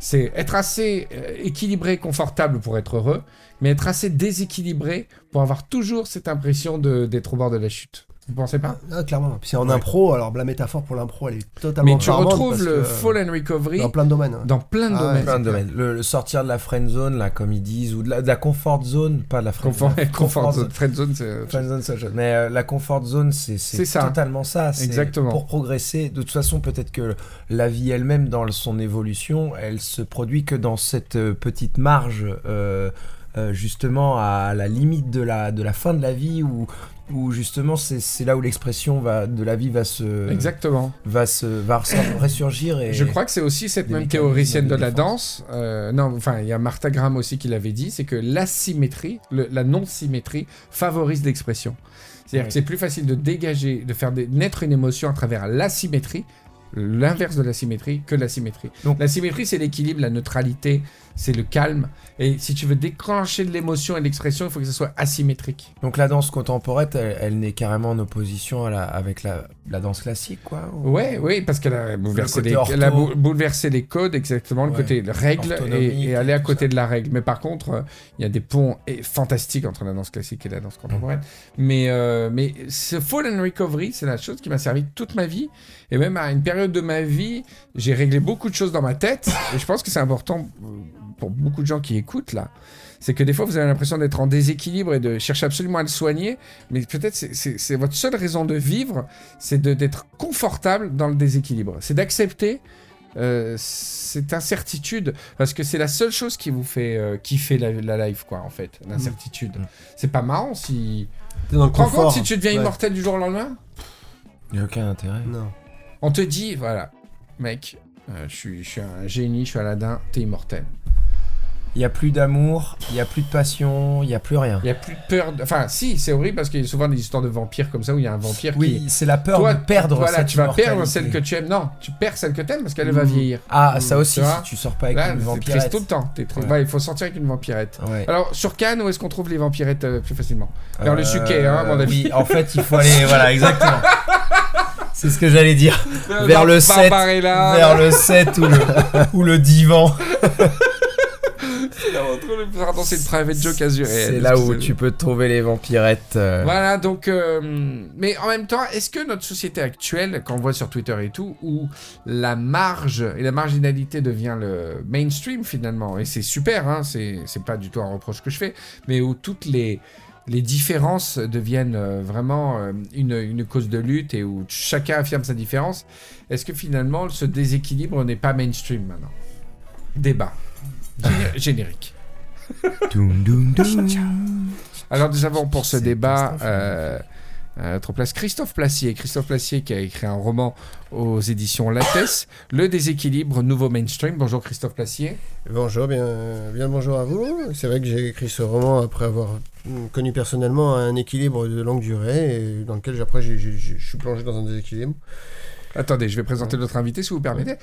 c'est être assez euh, équilibré, confortable pour être heureux, mais être assez déséquilibré pour avoir toujours cette impression de- d'être au bord de la chute. Vous pensez pas? Ah, clairement. Puis c'est en impro, alors la métaphore pour l'impro, elle est totalement Mais tu retrouves le que, fall and recovery dans plein de domaines. hein. dans plein de Ah domaines. Plein de domaines. Le, le sortir de la friend zone, là, comme ils disent, ou de la, de la comfort zone, pas de la friend Confort, zone. confort zone, friend zone, c'est Friend zone, c'est. Mais euh, la comfort zone, c'est C'est c'est ça. totalement ça. C'est Exactement. Pour progresser, de toute façon, peut-être que la vie elle-même, dans son évolution, elle se produit que dans cette euh, petite marge, euh, euh, justement, à la limite de la, de la fin de la vie, où, où justement, c'est c'est là où l'expression va- de la vie va se, Exactement. va se va ressurgir. Et... Je crois que c'est aussi cette même théoricienne de de la danse. euh, non, enfin, il y a Martha Graham aussi qui l'avait dit, c'est que l'asymétrie, la non-symétrie, favorise l'expression. C'est-à-dire Oui. que c'est plus facile de dégager, de faire naître une émotion à travers l'asymétrie, l'inverse de la symétrie, que la symétrie. Donc- la symétrie, c'est l'équilibre, la neutralité, c'est le calme. Et si tu veux déclencher de l'émotion et de l'expression, il faut que ce soit asymétrique. Donc la danse contemporaine, elle, elle n'est carrément en opposition à la, avec la, la danse classique, quoi. ou- Ouais, oui, parce qu'elle a bouleversé, ortho. elle a bou- bouleversé les codes, exactement, le Ouais. côté règle et, et et aller à côté de la règle. Mais par contre, euh, il y a des ponts eh, fantastiques entre la danse classique et la danse contemporaine. Mais, euh, mais ce fall and recovery, c'est la chose qui m'a servi toute ma vie. Et même à une période de ma vie, j'ai réglé beaucoup de choses dans ma tête. Et je pense que c'est important euh, pour beaucoup de gens qui écoutent là. C'est que des fois, vous avez l'impression d'être en déséquilibre et de chercher absolument à le soigner. Mais peut-être c'est- votre seule raison de vivre, c'est d'être confortable dans le déséquilibre. C'est d'accepter euh, cette incertitude. Parce que c'est la seule chose qui vous fait euh, kiffer la, la life, quoi, en fait. L'incertitude. Mm. C'est pas marrant si. T'es dans le compte si tu deviens Ouais. immortel du jour au lendemain? Il n'y a aucun intérêt. Non. On te dit, voilà, mec, euh, je suis, je suis un génie, je suis Aladdin, t'es immortel. Il n'y a plus d'amour, il n'y a plus de passion, il n'y a plus rien. Il y a plus de peur. de- Enfin, si, c'est horrible parce qu'il y a souvent des histoires de vampires comme ça où il y a un vampire qui. Oui, c'est la peur Toi, de perdre voilà, cette tu vas perdre celle que tu aimes. Non, tu perds celle que t'aimes parce qu'elle va Mmh. vieillir. Ah, ça aussi, Tu si tu sors pas avec Là, une triste vampirette. tout le temps. T'es triste. Ouais. Ouais, il faut sortir avec une vampirette. Ouais. Alors, sur Cannes, où est-ce qu'on trouve les vampirettes euh, plus facilement? Vers le Euh, suquet, hein, à mon avis. Oui, en fait, il faut aller. voilà, exactement. C'est ce que j'allais dire. Vers le 7. Barbarella, Vers le 7 ou le, ou le divan. Pardon, c'est une private joke azurée. C'est là où tu peux trouver les vampirettes. euh, Voilà, donc, euh, mais en même temps, est-ce que notre société actuelle, qu'on voit sur Twitter et tout, où la marge et la marginalité devient le mainstream finalement, et c'est super, hein, c'est c'est pas du tout un reproche que je fais, mais où toutes les les différences deviennent euh, vraiment euh, une, une cause de lutte et où chacun affirme sa différence, est-ce que finalement ce déséquilibre n'est pas mainstream maintenant? Débat. Géné- générique. Alors nous avons pour ce débat Christophe. euh, à notre place Christophe Placier. Christophe Placier qui a écrit un roman aux éditions Lattès, Le déséquilibre nouveau mainstream. Bonjour Christophe Placier. Bonjour, bien, bien le bonjour à vous. C'est vrai que j'ai écrit ce roman après avoir connu personnellement un équilibre de longue durée et dans lequel après je suis plongé dans un déséquilibre. Attendez, je vais présenter notre invité si vous permettez.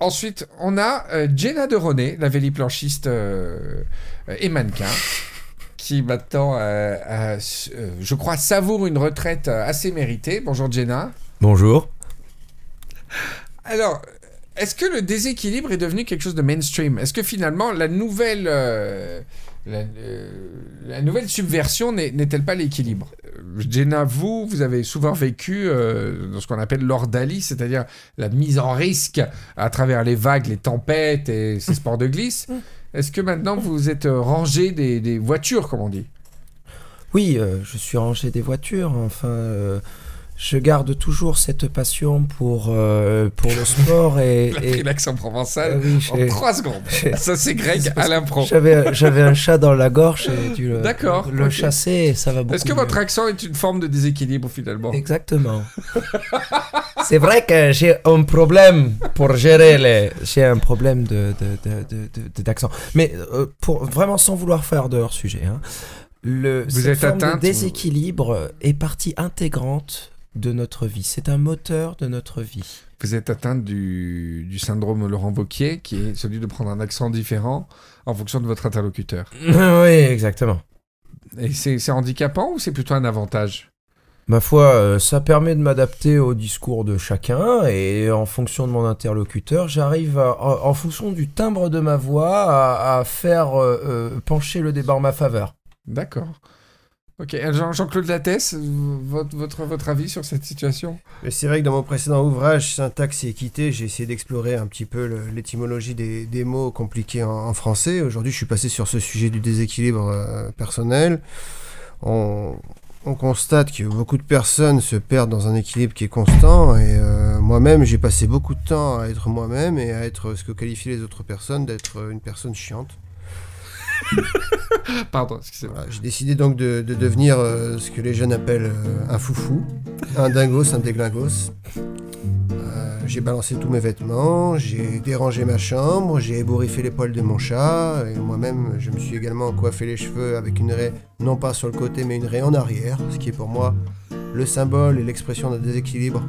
Ensuite, on a euh, Jenna de René, la véliplanchiste euh, euh, et mannequin, qui maintenant, euh, a- euh, je crois, savoure une retraite assez méritée. Bonjour Jenna. Bonjour. Alors, est-ce que le déséquilibre est devenu quelque chose de mainstream? Est-ce que finalement la nouvelle, euh, la, euh, la nouvelle subversion n'est- n'est-elle pas l'équilibre? Jenna, vous, vous avez souvent vécu euh, dans ce qu'on appelle l'ordalie, c'est-à-dire la mise en risque à travers les vagues, les tempêtes et ces sports de glisse. Est-ce que maintenant vous êtes euh, rangé des, des voitures, comme on dit? Oui, euh, je suis rangé des voitures. Enfin, euh, je garde toujours cette passion pour, euh, pour le sport et. Il a et- pris l'accent provençal Euh, oui, en 3 secondes. Ça, c'est Greg C'est à l'impro. J'avais, j'avais un chat dans la gorge et dû le, D'accord, le chasser et ça va beaucoup Est-ce que mieux. votre accent est une forme de déséquilibre finalement? Exactement. C'est vrai que j'ai un problème pour gérer les. J'ai un problème de, d'accent. Mais euh, pour vraiment sans vouloir faire de hors sujet, hein, le Vous cette êtes forme atteinte, de déséquilibre est partie intégrante de notre vie. C'est un moteur de notre vie. Vous êtes atteinte du, du syndrome Laurent Wauquiez, qui est celui de prendre un accent différent en fonction de votre interlocuteur. oui, exactement. Et c'est handicapant ou c'est plutôt un avantage? Ma foi, euh, ça permet de m'adapter au discours de chacun et en fonction de mon interlocuteur, j'arrive en, fonction du timbre de ma voix à, à faire euh, euh, pencher le débat en ma faveur. D'accord. Ok, Jean- Jean-Claude Lattès, votre, votre, votre avis sur cette situation? Mais c'est vrai que dans mon précédent ouvrage, Syntaxe et équité, j'ai essayé d'explorer un petit peu l'étymologie des, des mots compliqués en, français. Aujourd'hui, je suis passé sur ce sujet du déséquilibre euh, personnel. On, on constate que beaucoup de personnes se perdent dans un équilibre qui est constant. Et euh, moi-même, j'ai passé beaucoup de temps à être moi-même et à être ce que qualifient les autres personnes d'être une personne chiante. Pardon, excusez-moi. Voilà, j'ai décidé donc de, de devenir euh, ce que les jeunes appellent euh, un foufou, un dingos, un déglingos. Euh, j'ai balancé tous mes vêtements, j'ai dérangé ma chambre, j'ai ébouriffé les poils de mon chat, et moi-même je me suis également coiffé les cheveux avec une raie, non pas sur le côté mais une raie en arrière, ce qui est pour moi le symbole et l'expression d'un déséquilibre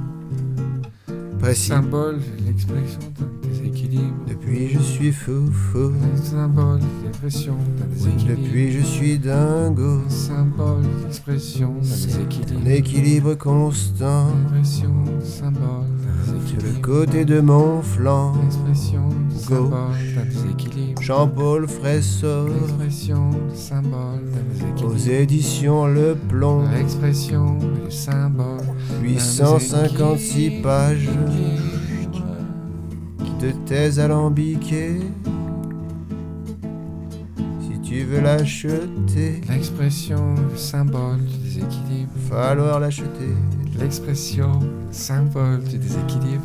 précis. Symbole, l'expression d'un déséquilibre. Depuis je suis foufou, Symbole, l'expression d'un déséquilibre. depuis je suis dingo, Symbole, l'expression d'un déséquilibre. un équilibre constant. Expression, symbole d'un Sur le déséquilibre. côté de mon flanc, Expression, symbole d'un déséquilibre. Jean-Paul Fressor, L'expression, symbole d'un aux déséquilibre. éditions Le Plomb, L'expression le symbole 856 pages de thèse alambiquée. Si tu veux l'acheter, L'expression, le symbole du déséquilibre. falloir l'acheter. L'expression, le symbole du déséquilibre.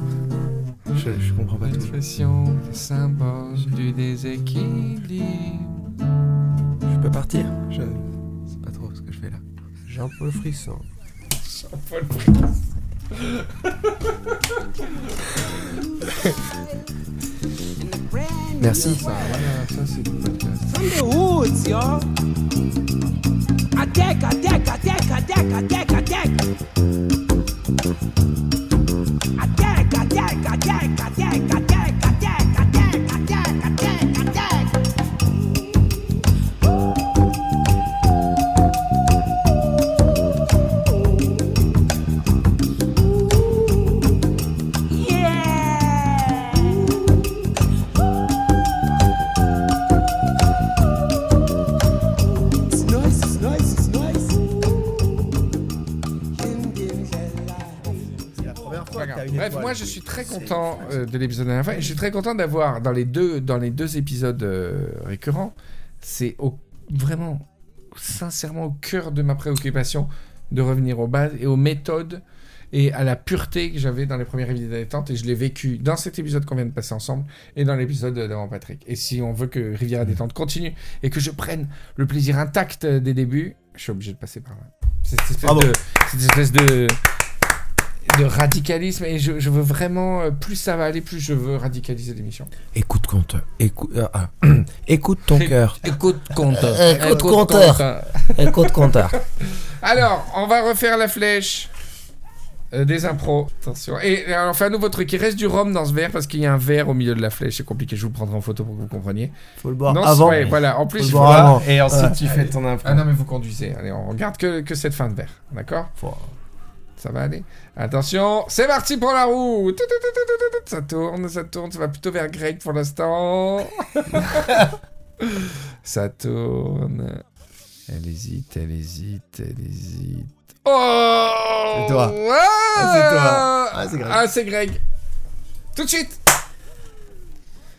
Je, je comprends pas tout. L'expression, le symbole du déséquilibre. Je peux partir Je sais pas trop ce que je fais là. Jean-Paul Frisson. Merci. Ça, voilà, ça c'est le podcast. From the woods, y'all. Attack, attack, attack, attack, attack, attack. Attack, attack, attack, attack, attack, attack, Bref, moi je suis très content euh, de l'épisode de la dernière fois. Et je suis très content d'avoir dans les deux dans les deux épisodes euh, récurrents, c'est au- vraiment sincèrement au cœur de ma préoccupation de revenir aux bases et aux méthodes et à la pureté que j'avais dans les premières épisodes détente et je l'ai vécu dans cet épisode qu'on vient de passer ensemble et dans l'épisode d'avant Patrick. Et si on veut que Rivière détente continue et que je prenne le plaisir intact des débuts, je suis obligé de passer par là. C'est cette espèce Bravo. de cette espèce de de radicalisme et je, je veux vraiment euh, plus ça va aller plus je veux radicaliser l'émission Écoute compteur. Écoute, euh, ah, écoute ton cœur. écoute compteur Euh, écoute, compteur. Écoute, compteur. alors on va refaire la flèche euh, des impros attention et alors, on fait un nouveau truc il reste du rhum dans ce verre parce qu'il y a un verre au milieu de la flèche c'est compliqué je vous le prendrai en photo pour que vous compreniez Faut le boire non avant. ouais, voilà en plus Faut il faut boire avant. Et ensuite Ouais. tu fais ton impro. ah non mais vous conduisez allez on regarde que, que cette fin de verre d'accord? Faut- Ça va aller. Attention, c'est parti pour la roue. Ça tourne, ça tourne. Ça va plutôt vers Greg pour l'instant. ça tourne. Elle hésite, elle hésite, elle hésite. Oh C'est toi. Ah, Ah, c'est toi. Ah, c'est Greg. Ah, c'est Greg. Tout de suite.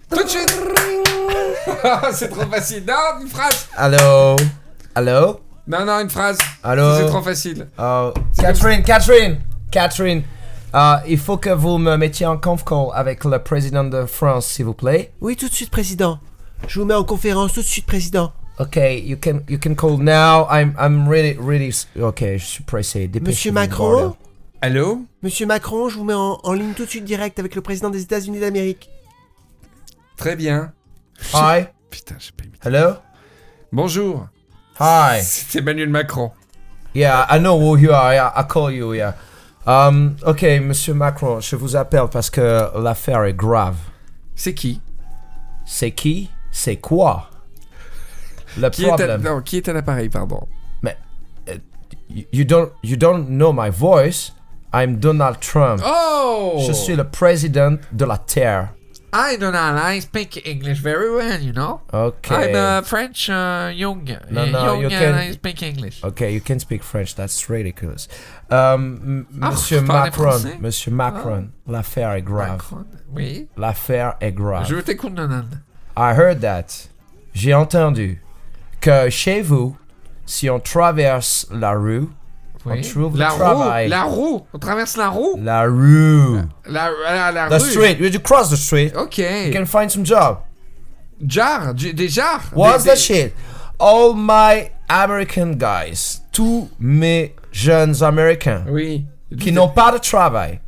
Tout de suite. C'est trop facile. Non, une phrase. Allô? Allô? Non, non, une phrase. Allô C'est trop facile. Oh, Catherine, Catherine, Catherine, euh, il faut que vous me mettiez en conf call avec le président de France, s'il vous plaît. Oui, tout de suite, président. Je vous mets en conférence tout de suite, président. Okay, you can you can call now. I'm I'm really really s- okay. Je suis pressé. Monsieur Macron. Allô? Monsieur Macron, je vous mets en, en ligne tout de suite direct avec le président des États-Unis d'Amérique. Très bien. Hi. Putain, j'ai pas imité. Hello? Bonjour. Hi. C'est Emmanuel Macron. Yeah, I know who you are. Yeah, I call you. Yeah. Um. Okay, Monsieur Macron, je vous appelle parce que l'affaire est grave. C'est qui? C'est qui? C'est quoi? Le qui est, à... non, qui est à l'appareil, pardon? You- You don't you don't know my voice. I'm Donald Trump. Oh Je suis le président de la Terre. Hi, Donald. I speak English very well, you know? Okay. I'm uh, French uh, young. No, uh, no, young you can- I speak English. Okay, you can speak French. That's ridiculous. Um, Ah, Monsieur Macron? Monsieur Macron, l'affaire est grave. Macron. Oui. L'affaire est grave. Je t'écoute, Donald. I heard that. J'ai entendu que chez vous, si on traverse la rue, Oui. on trouve La le roue travail. La roue On traverse la roue La rue. La, la, la The rue street. You cross the street. Ok. You can find some job. Jar Des jars What's des, the des- shit? All my American guys, tous mes jeunes Américains Oui. qui n'ont pas de travail,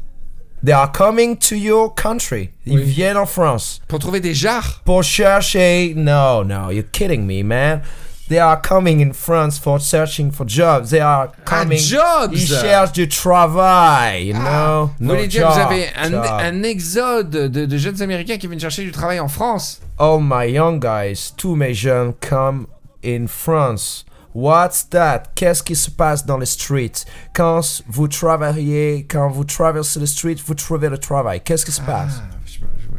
they are coming to your country. Ils Oui. viennent en France Pour trouver des jars pour chercher. No, no, you're kidding me, man. They are coming in France for searching for jobs. They are Ah, coming. jobs? Ils cherchent du travail, you know? Vous No voulez dire job, vous avez un, un exode de, de jeunes américains qui viennent chercher du travail en France? All my young guys, tous mes jeunes come in France. What's that? Qu'est-ce qui se passe dans les streets? Quand vous travaillez, quand vous traversez les streets, vous trouvez le travail. Qu'est-ce qui se passe? Ah, je- je-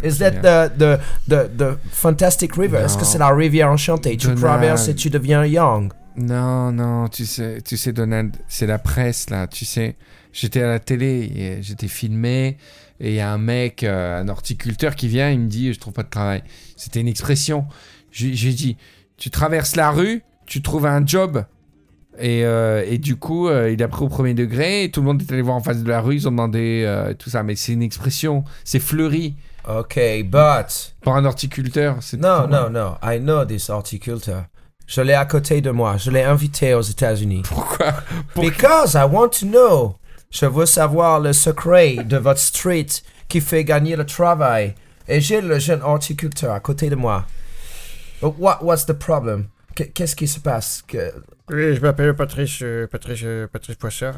Is that the, the, the, the fantastic river? Est-ce que c'est la rivière enchantée? Tu Donald. traverses et tu deviens young. Non, non, tu sais, tu sais, Donald, c'est la presse là. Tu sais, j'étais à la télé, j'étais filmé, et il y a un mec, euh, un horticulteur qui vient, il me dit, je trouve pas de travail. C'était une expression. J'ai j'ai dit, tu traverses la rue, tu trouves un job. Et, euh, et du coup, euh, il a pris au premier degré, et tout le monde est allé voir en face de la rue, ils ont demandé euh, tout ça. Mais c'est une expression, c'est fleuri. Ok, but... Pour un horticulteur, c'est. Non, non, non. I know this horticulture. Je l'ai à côté de moi. Je l'ai invité aux États-Unis. Pourquoi? Pour- Because I want to know. Je veux savoir le secret de votre street qui fait gagner le travail. Et j'ai le jeune horticulteur à côté de moi. But what, what's the problem? Qu- Qu'est-ce qui se passe? Que- Oui, je m'appelle Patrice, euh, Patrice, euh, Patrice Poissard.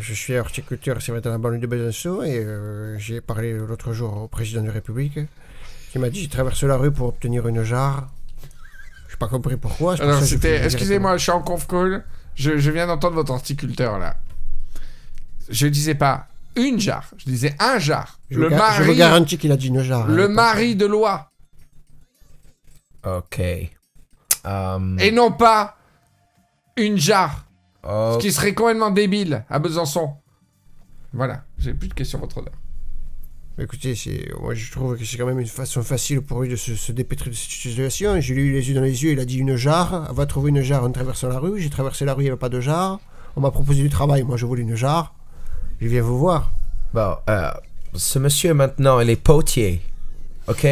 Je suis horticulteur ici dans la banlieue de Besançon et euh, j'ai parlé l'autre jour au président de la République qui m'a dit j'ai traversé la rue pour obtenir une jarre. Je n'ai pas compris pourquoi. c'est Alors, c'était. Excusez-moi, je suis en conf call. Je, je viens d'entendre votre horticulteur là. Je disais pas une jarre, je disais un jarre. Je, le je vous mari. garantis qu'il a dit une jarre. Le hein, mari de loi. Ok. Um, Et non pas une jarre. Oh, Ce qui serait complètement débile à Besançon. Voilà, j'ai plus de questions, votre honneur. Écoutez, c'est, moi je trouve que c'est quand même une façon facile pour lui de se, se dépêtrer de cette situation. J'ai lu les yeux dans les yeux, il a dit une jarre. On va trouver une jarre en traversant la rue. J'ai traversé la rue, il n'y avait pas de jarre. On m'a proposé du travail, moi je voulais une jarre. Je viens vous voir. bon, euh, ce monsieur maintenant, il est potier. Ok?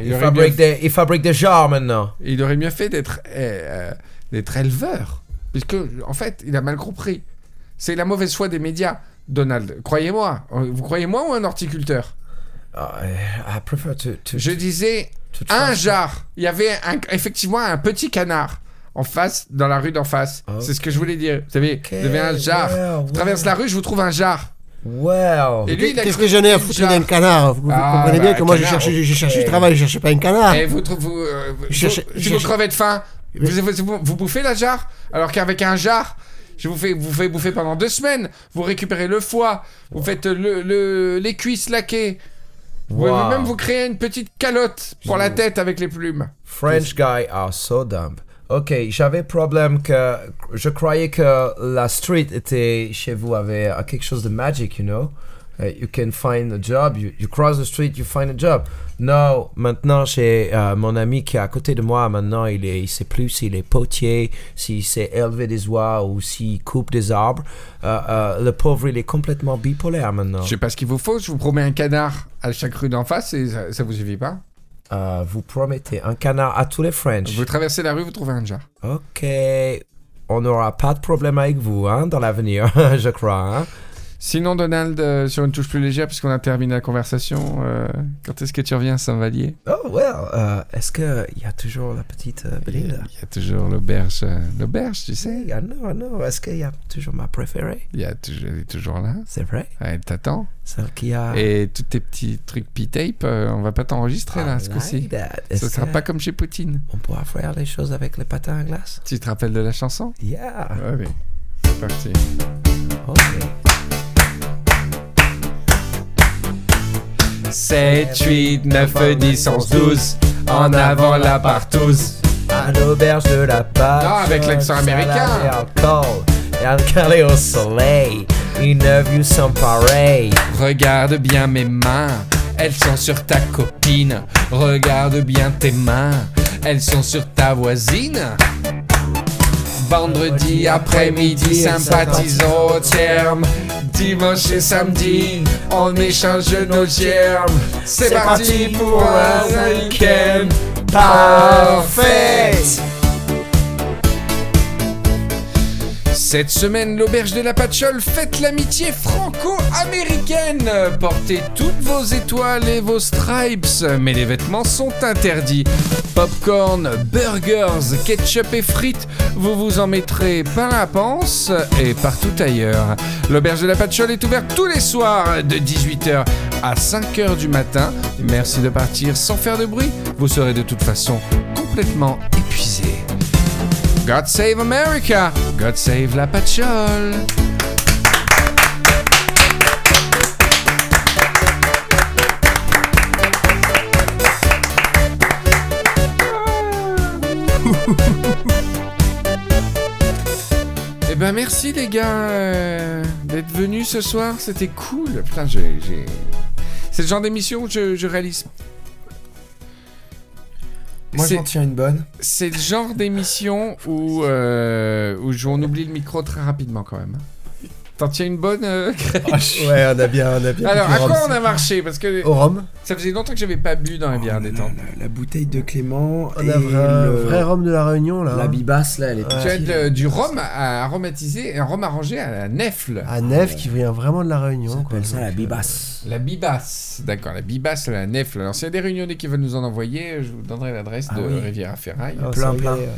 Il fabrique, mieux, des, il fabrique des genres maintenant. il aurait mieux fait d'être euh, euh, d'être éleveur. Puisque, en fait, il a mal compris. C'est la mauvaise foi des médias, Donald. Croyez-moi. Vous croyez moi ou un horticulteur? Uh, I prefer to, to, Je disais to un jar. Il y avait un- effectivement un petit canard en face, dans la rue d'en face. Ok. C'est ce que je voulais dire. Vous savez, Ok, vous avez un jar. well, Je traverse well. la rue, je vous trouve un jar. Well. Et lui, il a Qu'est-ce cru que j'en ai à foutre d'un canard? Vous, Ah, comprenez bah, bien que moi j'ai cherché, j'ai cherché du travail, je cherchais pas un canard. Et vous, trou- vous, euh, vous, Je cherchais- vous- je si vous cherchais- crevez de faim, vous, vous, vous bouffez la jarre Alors qu'avec un jar, Je vous fais, vous fais bouffer pendant deux semaines. Vous récupérez le foie. Vous faites le, le- les cuisses laquées. Vous pouvez Wow. même vous créer une petite calotte pour la tête avec les plumes. French guy are so dumb. Ok, j'avais problème que je croyais que la street était chez vous avait quelque chose de magic, you know. Uh, you can find a job, you, you cross the street, you find a job. Non, maintenant j'ai euh, mon ami qui est à côté de moi. Maintenant, il il sait plus s'il est potier, s'il sait élever des oies ou s'il coupe des arbres. Euh, euh, le pauvre, il est complètement bipolaire maintenant. Je sais pas ce qu'il vous faut. Je vous promets un canard à chaque rue d'en face et ça, ça vous suffit pas. Vous promettez un canard à tous les French. Vous traversez la rue, vous trouvez un jar. Ok. On n'aura pas de problème avec vous hein, dans l'avenir, je crois. hein. Sinon, Donald, euh, sur une touche plus légère, puisqu'on a terminé la conversation, euh, quand est-ce que tu reviens, Saint-Vallier? Oh, well. euh, Est-ce qu'il y a toujours la petite euh, Il y Belinda a toujours l'auberge, l'auberge, tu sais. Ah non, non. Est-ce qu'il y a toujours ma préférée? Il y a toujours, elle est toujours là. C'est vrai Elle t'attend. Celle qui a. Et tous tes petits trucs P-tape, on va pas t'enregistrer là, ce coup-ci. like. Ce sera pas comme chez Poutine. On pourra faire les choses avec les patins à glace? Tu te rappelles de la chanson? Yeah. Allez, c'est parti. Ok. 7, 8, 9, 10, 11, 12. En avant la partouze. À l'auberge de la pâte. Non, avec l'accent américain. Et alcool. Et un calé au soleil. Une vue sans pareil. Regarde bien mes mains, elles sont sur ta copine. Regarde bien tes mains, elles sont sur ta voisine. Vendredi après-midi, sympathisons au terme. Dimanche et samedi, on échange nos germes. C'est parti pour un week-end parfait. Cette semaine, l'auberge de la Patchole fête l'amitié franco-américaine. Portez toutes vos étoiles et vos stripes, mais les vêtements sont interdits. Popcorn, burgers, ketchup et frites, vous vous en mettrez par la panse et partout ailleurs. L'auberge de la Patchole est ouverte tous les soirs de 18h à 5h du matin. Merci de partir sans faire de bruit, vous serez de toute façon complètement épuisé. God save America, God save la patchole. Eh ben merci les gars euh, d'être venus ce soir, c'était cool. J'ai, c'est le genre d'émission je, je réalise. Moi, j'en tiens une bonne. C'est le genre d'émission où, euh, où on oublie le micro très rapidement quand même. T'en tiens une bonne euh, Greg Ouais, on a bien, on a bien. Alors, à quoi on a marché Parce que Au rhum. ça faisait longtemps que j'avais pas bu dans les bières détente. La, la bouteille de Clément On et a vrai, le- vrai rhum de la Réunion là. la bibasse là, elle est. Tu as de- du rhum à- aromatisé, un rhum arrangé à la nefle. À Nef qui vient vraiment de la On Réunion. quoi. appelle ça la Donc, euh, bibasse. La bibasse, d'accord, la bibasse, la nefle. Alors, s'il y a des réunionnais qui veulent nous en envoyer, je vous donnerai l'adresse Ah de oui. Riviera Ferraille. ah, plein, plein. ouais.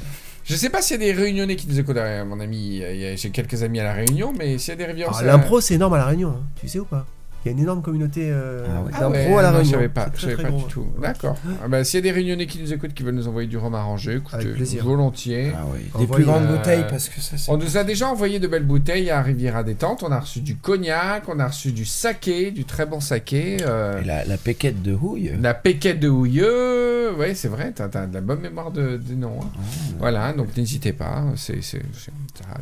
Je sais pas s'il y a des réunionnais qui nous écoutent, euh, mon ami. a- J'ai quelques amis à la Réunion, mais s'il y a des Riviera Ah, L'impro, c'est énorme à la Réunion. hein. Tu sais ou pas? Il y a une énorme communauté euh, Ah ouais. Ah d'impro ouais, à la non, Réunion. Je savais pas, très, savais très pas gros. du tout. D'accord. Ah bah, S'il y a des réunionnais qui nous écoutent, qui veulent nous envoyer du rhum arrangé, écoutez, Avec plaisir. volontiers. Ah oui. Des Envoyez, plus grandes euh, bouteilles parce que ça. On nous a déjà envoyé de belles bouteilles à Riviera Détente. On a reçu du cognac, on a reçu du saké, du très bon saké. euh, Et la, la péquette de houille. la péquette de houilleux. Ouais, c'est vrai, t'as t'as de la bonne mémoire de, de nom. hein. Voilà, donc n'hésitez pas. C'est,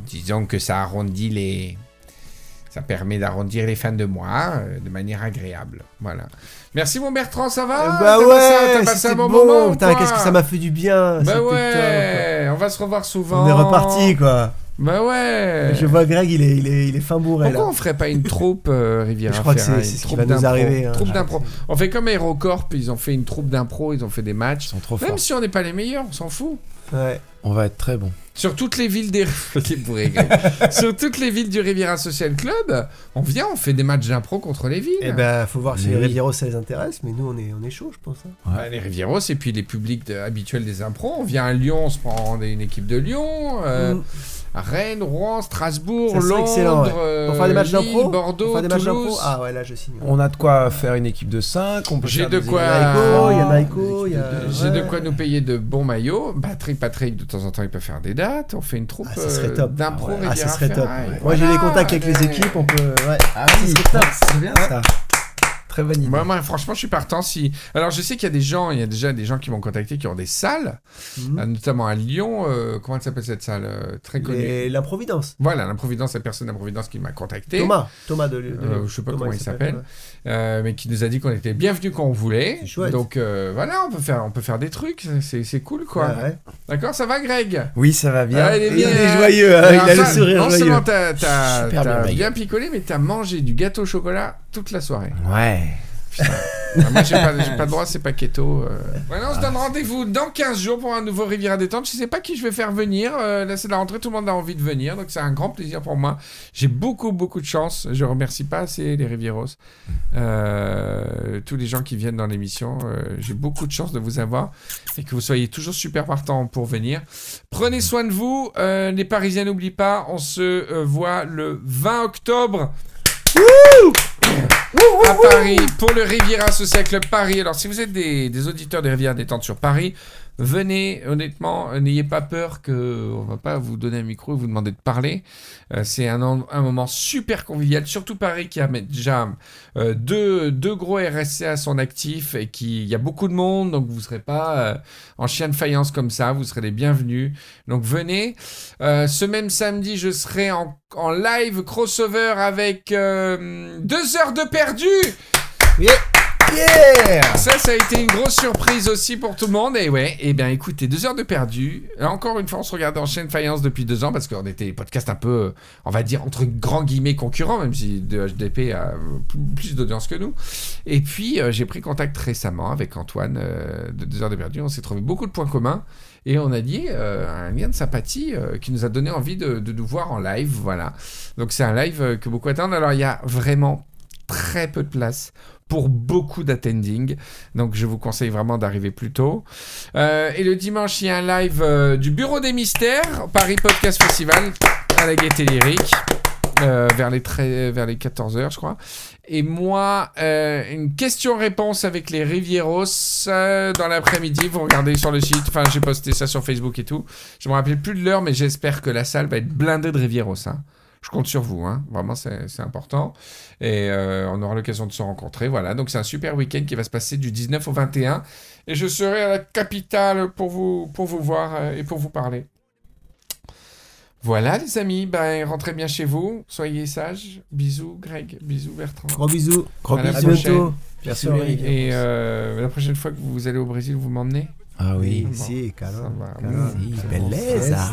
disons que ça arrondit les. Ça permet d'arrondir les fins de mois euh, de manière agréable. Voilà. Merci mon Bertrand, ça va? Bah T'as ouais, passé passé un bon, bon. moment Putain, qu'est-ce que ça m'a fait du bien. Bah ouais, on va se revoir souvent. On est reparti quoi. Bah ouais. Je vois Greg, il est, il est, il est fin bourré Pourquoi là. on ferait pas une troupe euh, Riviera Je crois que Ferraille, c'est- ce qui troupe va nous d'impro, arriver, hein. Troupe Ah, d'impro. On fait comme Aerocorp, ils ont fait une troupe d'impro, ils ont fait des matchs. Ils sont trop Même forts. si on n'est pas les meilleurs, on s'en fout. Ouais. On va être très bon. Sur toutes les villes des. Sur toutes les villes du Riviera Social Club, on vient, on fait des matchs d'impro contre les villes. Et ben, faut voir si les. Rivieros ça les intéresse, mais nous on est, on est chaud, je pense. hein. Bah, les Rivieros et puis les publics de- habituels des impros. On vient à Lyon, on se prend une équipe de Lyon. euh, Mm. Rennes, Rouen, Strasbourg, Ça serait Londres, excellent, ouais. euh, Pour faire des matchs Lille, d'impro Bordeaux, des matchs d'impro Toulouse. Ah ouais, là je signe. On a de quoi faire une équipe de 5. On peut J'ai faire de des quoi- Il y a équipes Naiko, il y a Naiko, il y a. J'ai de ouais. quoi nous payer de bons maillots. Patrick, Patrick, de temps en temps, il peut faire des dates. On fait une troupe Ah, ça serait euh, top. d'impro Ah, ouais. Ah, ça serait top. Ouais. Moi j'ai les Voilà. contacts avec les équipes, on peut. Ouais. Ah oui, c'est bien ça. Très bonne idée. Moi, moi, franchement, je suis partant. Si... Alors, je sais qu'il y a des gens, il y a déjà des gens qui m'ont contacté qui ont des salles, Mhm. euh, notamment à Lyon. euh, comment elle s'appelle cette salle euh, Très connue? Et l'improvidence. Voilà, l'improvidence, la personne d'improvidence qui m'a contacté. Thomas, Thomas de. de- Euh, je sais pas Thomas, comment il s'appelle, euh, mais qui nous a dit qu'on était bienvenus quand on voulait. C'est chouette. Donc euh, voilà, on peut faire, on peut faire des trucs, c'est, c'est cool quoi. Ouais, ouais. D'accord, ça va Greg? Oui, ça va bien. Ah, il est Il bien, est hein. joyeux, hein, il a le sourire Non joyeux. seulement t'as, t'as- Super t'as bien, bien, picolé, mais t'as mangé du gâteau au chocolat toute la soirée. Ouais. Ah, moi j'ai pas, j'ai pas le droit, c'est pas keto. euh. Voilà, on se donne rendez-vous dans 15 jours pour un nouveau Riviera Détente. Je sais pas qui je vais faire venir. euh, là c'est la rentrée, tout le monde a envie de venir, donc c'est un grand plaisir pour moi. J'ai beaucoup beaucoup de chance. Je remercie pas assez les Rivieros, euh, tous les gens qui viennent dans l'émission. euh, j'ai beaucoup de chance de vous avoir et que vous soyez toujours super partants pour venir. Prenez soin de vous. euh, les Parisiens n'oublient pas. On se euh, voit le 20 octobre à Paris pour le Riviera Social Club Paris. Alors, si vous êtes des, des auditeurs des Rivières Détente sur Paris, venez, honnêtement, euh, n'ayez pas peur que on va pas vous donner un micro et vous demander de parler. Euh, c'est un, en- un moment super convivial, surtout Paris qui a déjà euh, deux, gros RSC à son actif et qui il y a beaucoup de monde, donc vous serez pas euh, en chien de faïence comme ça, vous serez les bienvenus. Donc venez. Euh, ce même samedi, je serai en, en live crossover avec euh, deux heures de perdu. Ça, ça a été une grosse surprise aussi pour tout le monde. Et ouais, et bien écoutez, deux heures de perdu. Encore une fois, on se regardait en chaîne faïence depuis deux ans parce qu'on était des podcasts un peu, on va dire, entre grands guillemets concurrents, même si de HDP a plus- d'audience que nous. Et puis, euh, j'ai pris contact récemment avec Antoine euh, de deux heures de perdu. On s'est trouvé beaucoup de points communs. Et on a dit euh, un lien de sympathie qui nous a donné envie de, nous voir en live. Voilà. Donc c'est un live que beaucoup attendent. Alors il y a vraiment très peu de place pour beaucoup d'attending. Donc je vous conseille vraiment d'arriver plus tôt. Euh, et le dimanche, il y a un live euh, du Bureau des Mystères, Paris Podcast Festival, à la Gaieté Lyrique. euh, vers les vers les 14h je crois et moi une question-réponse avec les Rivieros dans l'après-midi vous regardez sur le site enfin j'ai posté ça sur Facebook et tout je me rappelle plus de l'heure mais j'espère que la salle va être blindée de Rivieros hein. Je compte sur vous hein. vraiment c'est c'est important et euh, on aura l'occasion de se rencontrer voilà donc c'est un super week-end qui va se passer du 19 au 21 et je serai à la capitale pour vous pour vous voir euh, et pour vous parler voilà les amis, ben, rentrez bien chez vous, soyez sages. Bisous Greg, bisous Bertrand. Gros bisous. Gros À À bisous. prochaine. bientôt. Merci. Et euh, la prochaine fois que vous allez au Brésil, vous m'emmenez? Ah oui. Oui, si, Ça va. calme. Si, belleza.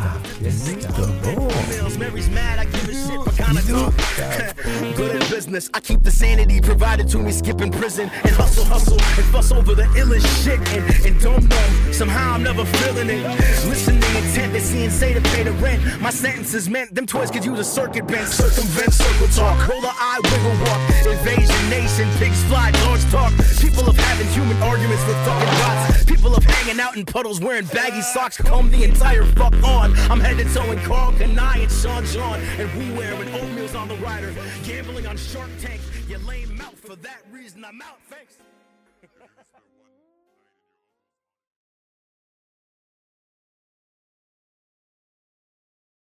Mary's mad, I give a shit for kinda talk. Good at business, I keep the sanity provided to me, skipping prison and hustle, hustle, and fuss over the illest shit. And, and don't know, somehow I'm never feeling it. Listening intently, seeing say to pay the rent. My sentences meant them toys could use a circuit bent, circumvent, circle talk, roll the eye, wiggle walk, invasion nation, pigs fly, dogs talk. People of having human arguments with fucking bots. People of hanging out in puddles wearing baggy socks, comb the entire fuck on. I'm headed towing Carl Kanai and Sean John, and we wearing oatmeal's on the rider, gambling on Shark Tank. You lame mouth for that reason. I'm out. Thanks.